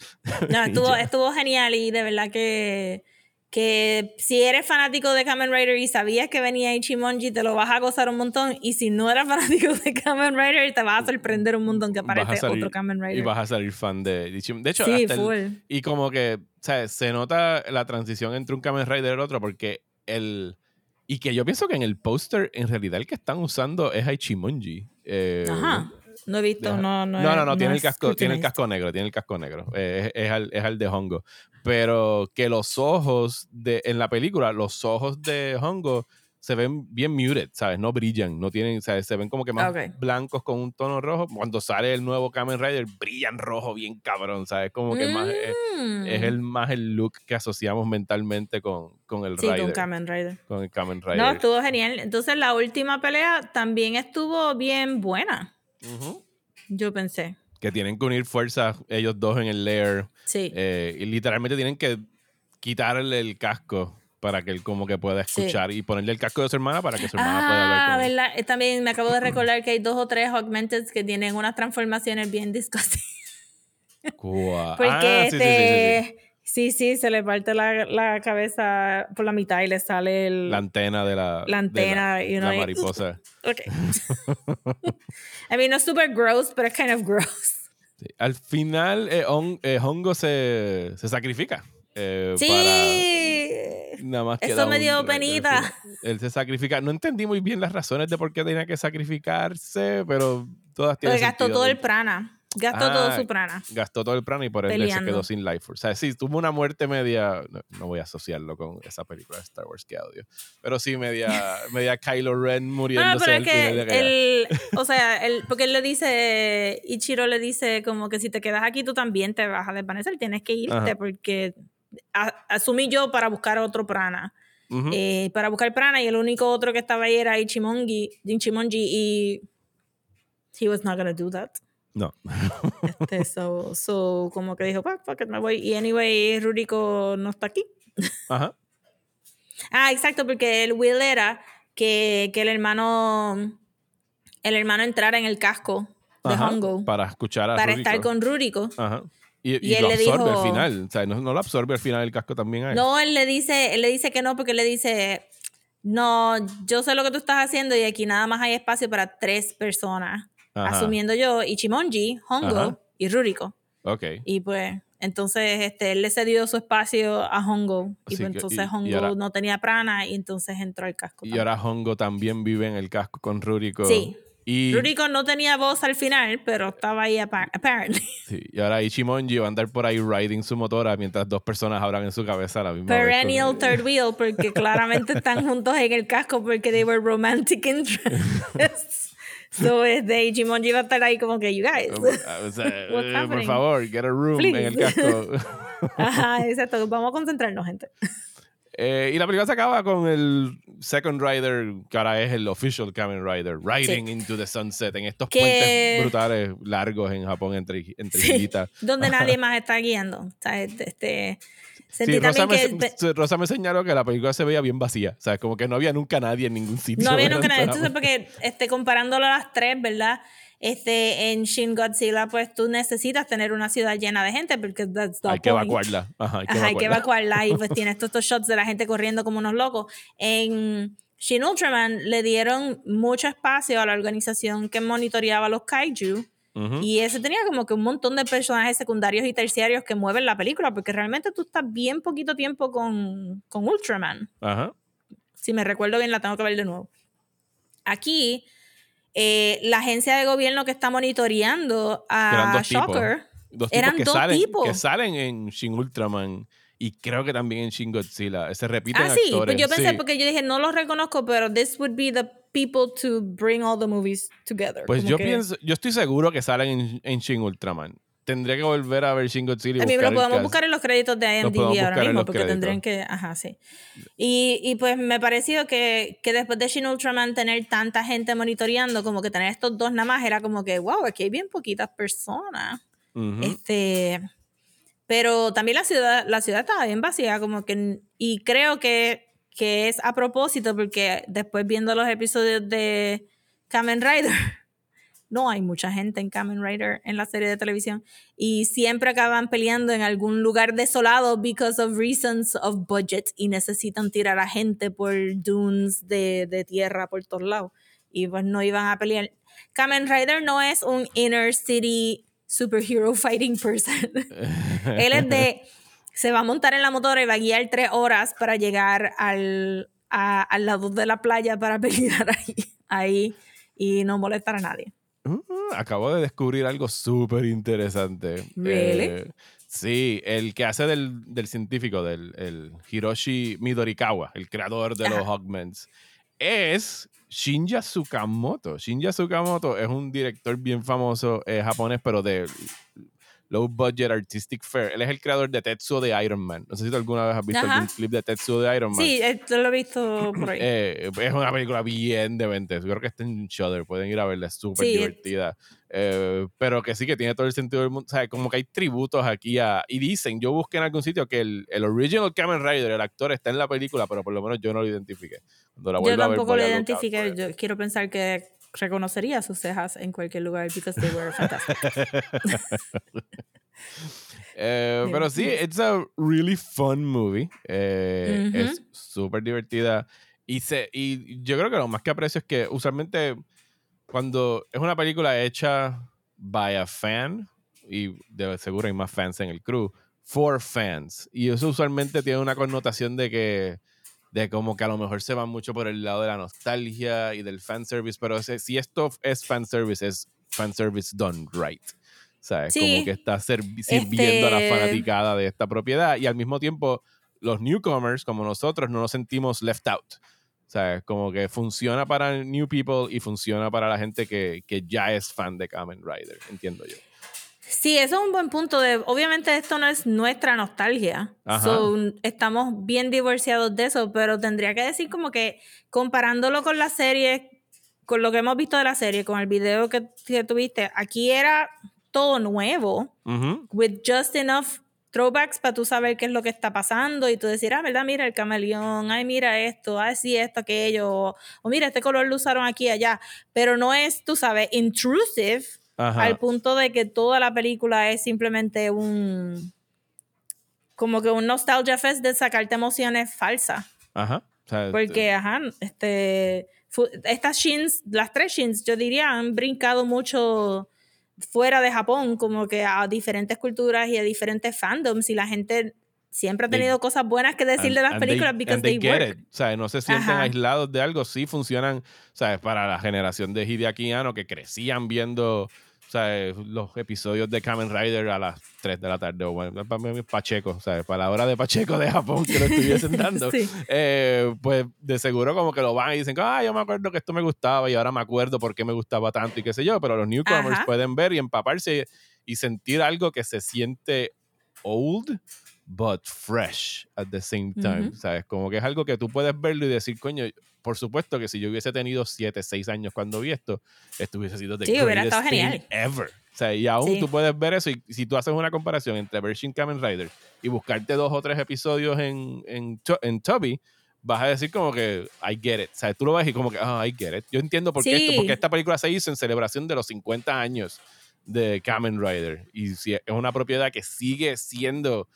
Speaker 1: No, estuvo, estuvo genial y de verdad que, que si eres fanático de Kamen Rider y sabías que venía Ichimonji, te lo vas a gozar un montón. Y si no eres fanático de Kamen Rider, te vas a sorprender un montón que aparece
Speaker 2: salir-
Speaker 1: otro Kamen
Speaker 2: Y
Speaker 1: Rider.
Speaker 2: vas a salir fan de Ichimonji. De hecho,
Speaker 1: sí,
Speaker 2: hasta el- y como que, sea, se nota la transición entre un Kamen Rider y el otro porque el... Y que yo pienso que en el póster, en realidad, el que están usando es a Ichimonji. Eh,
Speaker 1: Ajá. No he visto,
Speaker 2: deja-
Speaker 1: no, no.
Speaker 2: No, no, no, tiene, el casco, tiene el casco negro, tiene el casco negro. Eh, es, es al, es al de Hongo. Pero que los ojos de, en la película, los ojos de Hongo se ven bien muted, ¿sabes? No brillan, no tienen, ¿sabes? Se ven como que más
Speaker 1: Ok.
Speaker 2: blancos con un tono rojo. Cuando sale el nuevo Kamen Rider, brillan rojo bien cabrón, ¿sabes? Como que más, es,
Speaker 1: Mm.
Speaker 2: es el más el look que asociamos mentalmente con, con el
Speaker 1: Sí,
Speaker 2: Rider.
Speaker 1: con Kamen Rider.
Speaker 2: con el Kamen Rider.
Speaker 1: No, estuvo genial. Entonces la última pelea también estuvo bien buena,
Speaker 2: Ujú.
Speaker 1: yo pensé.
Speaker 2: Que tienen que unir fuerzas ellos dos en el lair.
Speaker 1: Sí.
Speaker 2: Eh, y literalmente tienen que quitarle el casco para que él como que pueda
Speaker 1: Sí.
Speaker 2: escuchar y ponerle el casco de su hermana para que su hermana pueda hablar
Speaker 1: Ah,
Speaker 2: con él.
Speaker 1: ¿verdad? Eh, También me acabo de recordar que hay dos o tres augmenteds que tienen unas transformaciones bien.
Speaker 2: Cua-
Speaker 1: Porque
Speaker 2: Ah, sí, sí, sí, sí, sí.
Speaker 1: este. Sí, sí, se le parte la, la cabeza por la mitad y le sale el,
Speaker 2: La antena de la,
Speaker 1: la antena.
Speaker 2: de mariposa.
Speaker 1: Ok. I mean, no super gross, pero es kind of gross.
Speaker 2: Sí. Al final, eh, On- eh, Hongo se, se sacrifica. eh,
Speaker 1: Sí.
Speaker 2: para- nada más
Speaker 1: Eso me dio penita.
Speaker 2: Él se sacrifica. No entendí muy bien las razones de por qué tenía que sacrificarse, pero todas tienen
Speaker 1: Porque gastó todo el prana. Gastó todo
Speaker 2: Ah,
Speaker 1: su prana.
Speaker 2: gastó todo el prano y por ende se quedó sin life force. O sea, sí, tuvo una muerte media. No, no voy a asociarlo con esa película de Star Wars que audio. Pero sí, media, media Kylo Ren
Speaker 1: No,
Speaker 2: muriéndose
Speaker 1: pero es
Speaker 2: al
Speaker 1: que o sea, porque él le dice, Ichiro le dice como que si te quedas aquí tú también te vas a desvanecer, tienes que irte
Speaker 2: Ajá.
Speaker 1: porque a- asumí yo para buscar otro prana.
Speaker 2: Ujú.
Speaker 1: eh, para buscar prana y el único otro que estaba ahí era Ichimonji, Ichimonji y he was not gonna do that.
Speaker 2: No.
Speaker 1: Este, so, so, como que dijo, "Fuck, fuck it, me voy. Y anyway, Ruriko no está aquí.
Speaker 2: Ajá.
Speaker 1: Ah, exacto, porque el will era que, que el hermano el hermano entrara en el casco de
Speaker 2: Ajá,
Speaker 1: Hongo
Speaker 2: Para escuchar a
Speaker 1: para estar con Ruriko.
Speaker 2: Ajá. Y,
Speaker 1: Y
Speaker 2: y
Speaker 1: él
Speaker 2: lo
Speaker 1: le
Speaker 2: absorbe
Speaker 1: dijo-
Speaker 2: al final. O sea, no, no lo absorbe al final el casco también a él.
Speaker 1: No, él le dice, él le dice que no, porque él le dice, no, yo sé lo que tú estás haciendo y aquí nada más hay espacio para tres personas.
Speaker 2: Ajá.
Speaker 1: Asumiendo yo, Ichimonji, Hongo
Speaker 2: Ajá.
Speaker 1: y Ruriko.
Speaker 2: Ok.
Speaker 1: Y pues, entonces, este, él le cedió su espacio a Hongo. Y pues, entonces
Speaker 2: y- y
Speaker 1: Hongo
Speaker 2: ahora-
Speaker 1: no tenía prana y entonces entró al casco.
Speaker 2: Y
Speaker 1: también.
Speaker 2: ahora Hongo también vive en el casco con Ruriko.
Speaker 1: Sí.
Speaker 2: Y,
Speaker 1: Ruriko no tenía voz al final, pero estaba ahí appa- apparently.
Speaker 2: sí, y ahora Ichimonji va a andar por ahí riding su motora mientras dos personas hablan en su cabeza a la misma vez.
Speaker 1: Perennial third wheel, porque claramente están juntos en el casco porque they were romantic interests. so, este, Ichimonji va a estar ahí como que, you guys.
Speaker 2: O sea, eh, por favor, get a room en el
Speaker 1: Please.
Speaker 2: casco.
Speaker 1: Ajá, exacto. Vamos a concentrarnos, gente.
Speaker 2: Eh, y la película se acaba con el Second Rider, que ahora es el official Kamen Rider, Riding into the Sunset en estos
Speaker 1: Que-
Speaker 2: puentes brutales largos en Japón entre, entre
Speaker 1: Sí, donde nadie más está guiando. O sea, este,
Speaker 2: Sí, Rosa
Speaker 1: también
Speaker 2: me,
Speaker 1: que
Speaker 2: se- Rosa me señaló que la película se veía bien vacía. O sea, como que no había nunca nadie en ningún sitio.
Speaker 1: no había nunca nadie. Entonces, porque este, comparándolo a las tres, ¿verdad? Este, en Shin Godzilla, pues tú necesitas tener una ciudad llena de gente porque that's the
Speaker 2: Hay que evacuarla. Ajá, hay que
Speaker 1: Ajá, hay que
Speaker 2: evacuarla.
Speaker 1: evacuarla y pues tienes todos estos shots de la gente corriendo como unos locos. En Shin Ultraman le dieron mucho espacio a la organización que monitoreaba los kaiju
Speaker 2: Ujú.
Speaker 1: y ese tenía como que un montón de personajes secundarios y terciarios que mueven la película porque realmente tú estás bien poquito tiempo con, con Ultraman.
Speaker 2: Ajá.
Speaker 1: Si me recuerdo bien, la tengo que ver de nuevo. Aquí, eh, la agencia de gobierno que está monitoreando a
Speaker 2: dos tipos.
Speaker 1: Shocker
Speaker 2: Dos tipos
Speaker 1: eran
Speaker 2: que
Speaker 1: dos
Speaker 2: salen,
Speaker 1: tipos.
Speaker 2: que salen en Shin Ultraman y creo que también en Shin Godzilla. Se repiten
Speaker 1: Ah, sí,
Speaker 2: actores.
Speaker 1: pues yo pensé,
Speaker 2: sí.
Speaker 1: porque yo dije, no los reconozco, pero this would be the people to bring all the movies together.
Speaker 2: Pues
Speaker 1: Como
Speaker 2: yo
Speaker 1: que-
Speaker 2: pienso, yo estoy seguro que salen en, en Shin Ultraman. Tendría que volver a ver Shin Godzilla y
Speaker 1: A mí
Speaker 2: buscar
Speaker 1: lo podemos buscar en los créditos de IMDb ahora mismo, porque
Speaker 2: créditos.
Speaker 1: tendrían que. Ajá, sí. Y, y pues me pareció que, que después de Shin Ultraman tener tanta gente monitoreando, como que tener estos dos nada más, era como que, wow, aquí hay bien poquitas personas.
Speaker 2: Ujú.
Speaker 1: Este. Pero también la ciudad, la ciudad estaba bien vacía, como que. Y creo que, que es a propósito, porque después viendo los episodios de Kamen Rider, no hay mucha gente en Kamen Rider en la serie de televisión. Y siempre acaban peleando en algún lugar desolado because of reasons of budget y necesitan tirar a gente por dunes de, de tierra por todos lados. Y pues no iban a pelear. Kamen Rider no es un inner city superhero fighting person. Él es de. Se va a montar en la motora y va a guiar tres horas para llegar al, a- al lado de la playa para pelear ahí, ahí y no molestar a nadie.
Speaker 2: Uh, acabo de descubrir algo súper interesante.
Speaker 1: Really?
Speaker 2: Eh, sí, el que hace del, del científico, del el Hiroshi Midorikawa, el creador de los. Hawkmans, es Shinja Tsukamoto. Shinja Tsukamoto es un director bien famoso eh, japonés, pero de low budget artistic fair. Él es el creador de Tetsuo de Iron Man. No sé si tú alguna vez has visto
Speaker 1: Ajá.
Speaker 2: algún clip de Tetsuo de Iron Man.
Speaker 1: Sí, esto lo he visto por ahí.
Speaker 2: Eh, es una película bien demente. Yo creo que está en Shudder. Pueden ir a verla. Es súper
Speaker 1: Sí,
Speaker 2: divertida. Eh, pero que sí que tiene todo el sentido del mundo. O sea, como que hay tributos aquí a... Y dicen, yo busqué en algún sitio que el, el original Kamen Rider, el actor, está en la película, pero por lo menos yo no lo identifiqué. Cuando la
Speaker 1: Yo
Speaker 2: vuelva a ver,
Speaker 1: tampoco lo identifiqué. Yo quiero pensar que reconocería sus cejas en cualquier lugar because they were fantastic.
Speaker 2: Eh, pero sí, it's a really fun movie. Eh. Es súper divertida. Y, se, y yo creo que lo más que aprecio es que usualmente cuando es una película hecha by a fan, y de seguro hay más fans en el crew, for fans. Y eso usualmente tiene una connotación de que de como que a lo mejor se va mucho por el lado de la nostalgia y del fanservice, pero ese- si esto es fanservice, es fanservice done right. ¿Sabes?
Speaker 1: Sí.
Speaker 2: Como que está sirviendo a la
Speaker 1: Este-
Speaker 2: fanaticada de esta propiedad y al mismo tiempo los newcomers como nosotros no nos sentimos left out. ¿Sabes? Como que funciona para new people y funciona para la gente que, que ya es fan de Kamen Rider, entiendo yo.
Speaker 1: Sí, eso es un buen punto. De, obviamente esto no es nuestra nostalgia. So, estamos bien divorciados de eso, pero tendría que decir como que comparándolo con la serie, con lo que hemos visto de la serie, con el video que, que tuviste, aquí era todo nuevo,
Speaker 2: Ujú.
Speaker 1: with just enough throwbacks para tú saber qué es lo que está pasando y tú decir, ah, ¿verdad? Mira el camaleón, ay, mira esto, ay, sí, esto, aquello, o, mira, este color lo usaron aquí allá, pero no es, tú sabes, intrusive
Speaker 2: Ajá.
Speaker 1: al punto de que toda la película es simplemente un como que un nostalgia fest de sacarte emociones falsas
Speaker 2: Ajá. O sea,
Speaker 1: porque ajá este estas shins las tres shins yo diría han brincado mucho fuera de Japón como que a diferentes culturas y a diferentes fandoms y la gente siempre ha tenido cosas buenas que decir de las películas because they, work.
Speaker 2: O sea, no se sienten aislados de algo, sí funcionan, ¿sabes? Para la generación de Hideaki que crecían viendo o sea, los episodios de Kamen Rider a las 3 de la tarde, o bueno, para mí Pacheco, sea, para la hora de Pacheco de Japón que lo estuviesen dando, eh, pues de seguro como que lo van y dicen, ah, yo me acuerdo que esto me gustaba y ahora me acuerdo por qué me gustaba tanto y qué sé yo, pero los newcomers pueden ver y empaparse y sentir algo que se siente old, but fresh at the same time, ¿sabes? Como que es algo que tú puedes verlo y decir, coño, por supuesto que si yo hubiese tenido 7, 6 años cuando vi esto, esto hubiese sido the
Speaker 1: sí, hubiera estado genial.
Speaker 2: ever. O sea, y aún tú puedes ver eso y si tú haces una comparación entre Virgin Kamen Rider y buscarte dos o tres episodios en, en, en Toby, vas a decir como que I get it. O sea, tú lo ves y como que, ah, I get it. Yo entiendo por qué esto, porque esta película se hizo en celebración de los 50 años de Kamen Rider. Y si es una propiedad que sigue siendo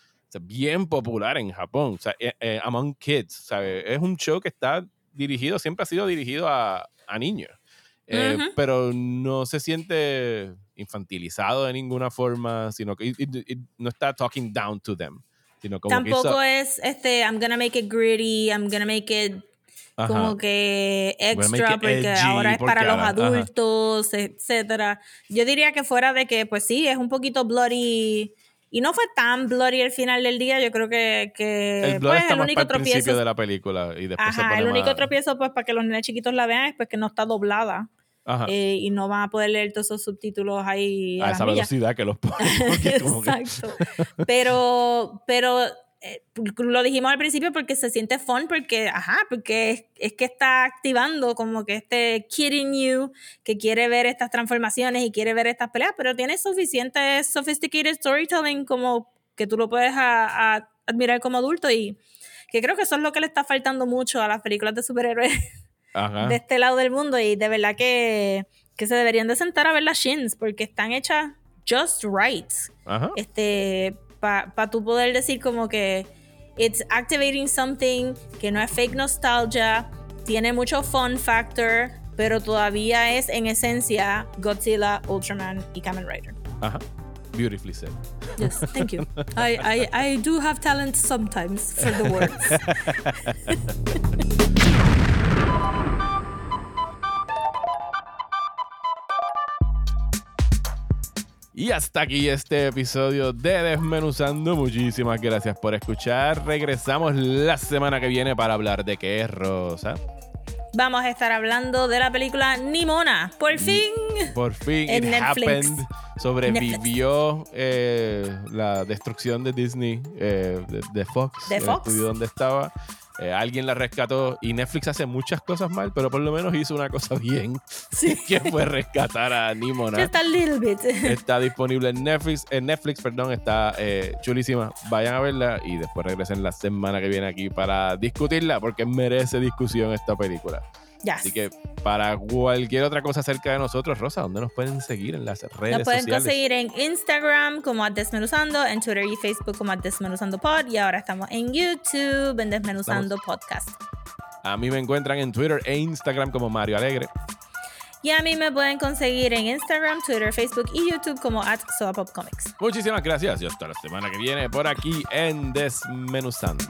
Speaker 2: bien popular en Japón, o sea, eh, eh, among kids, ¿sabes? Es un show que está dirigido, siempre ha sido dirigido a, a niños, eh, pero no se siente infantilizado de ninguna forma, sino que no está talking down to them. Sino como
Speaker 1: Tampoco es este, I'm gonna make it gritty, I'm gonna make it como que extra porque ahora es para los adultos, etcétera. Yo diría que fuera de que, pues sí, es un poquito bloody y no fue tan bloody al final del día. Yo creo que, que
Speaker 2: el, pues, el único tropiezo. principio de la película y después
Speaker 1: Ajá, el único tropiezo, pues, para que los niños chiquitos la vean es pues que no está doblada. Ajá. Eh, y no van a poder leer todos esos subtítulos ahí.
Speaker 2: A, esa velocidad que los ponen.
Speaker 1: Exacto. pero, pero eh, lo dijimos al principio porque se siente fun, porque, ajá, porque es, que está activando como que este kidding you que quiere ver estas transformaciones y quiere ver estas peleas, pero tiene suficiente sophisticated storytelling como que tú lo puedes admirar como adulto y que creo que eso es lo que le está faltando mucho a las películas de superhéroes de este lado del mundo y de verdad que, que se deberían de sentar a ver las shins porque están hechas just right. Este, para pa tú poder decir como que it's activating something que no es fake nostalgia, tiene mucho fun factor, pero todavía es en esencia Godzilla, Ultraman y Kamen Rider.
Speaker 2: Ajá. Beautifully said.
Speaker 1: Yes, thank you. I, I, I do have talent sometimes for the words.
Speaker 2: Y hasta aquí este episodio de Desmenuzando. Muchísimas gracias por escuchar. Regresamos la semana que viene para hablar de qué es Rosa.
Speaker 1: Vamos a estar hablando de la película Nimona. Por fin.
Speaker 2: Por fin. En It happened. Sobrevivió eh, la destrucción de Disney, eh, de, Fox.
Speaker 1: De Fox.
Speaker 2: El estudio donde estaba. Eh, alguien la rescató y Netflix hace muchas cosas mal, pero por lo menos hizo una cosa bien, sí. que fue rescatar a Nimona.
Speaker 1: Está little bit.
Speaker 2: Está disponible en Netflix, en Netflix, perdón, está eh, chulísima. Vayan a verla y después regresen la semana que viene aquí para discutirla, porque merece discusión esta película. Así que para cualquier otra cosa acerca de nosotros, Rosa, ¿dónde nos pueden seguir en las redes sociales?
Speaker 1: Nos pueden conseguir en Instagram como Desmenuzando, en Twitter y Facebook como Desmenuzando Pod y ahora estamos en YouTube en Desmenuzando Podcast.
Speaker 2: A mí me encuentran en Twitter e Instagram como Mario Alegre.
Speaker 1: Y a mí me pueden conseguir en Instagram, Twitter, Facebook y YouTube como at.
Speaker 2: Muchísimas gracias y hasta la semana que viene por aquí en Desmenuzando.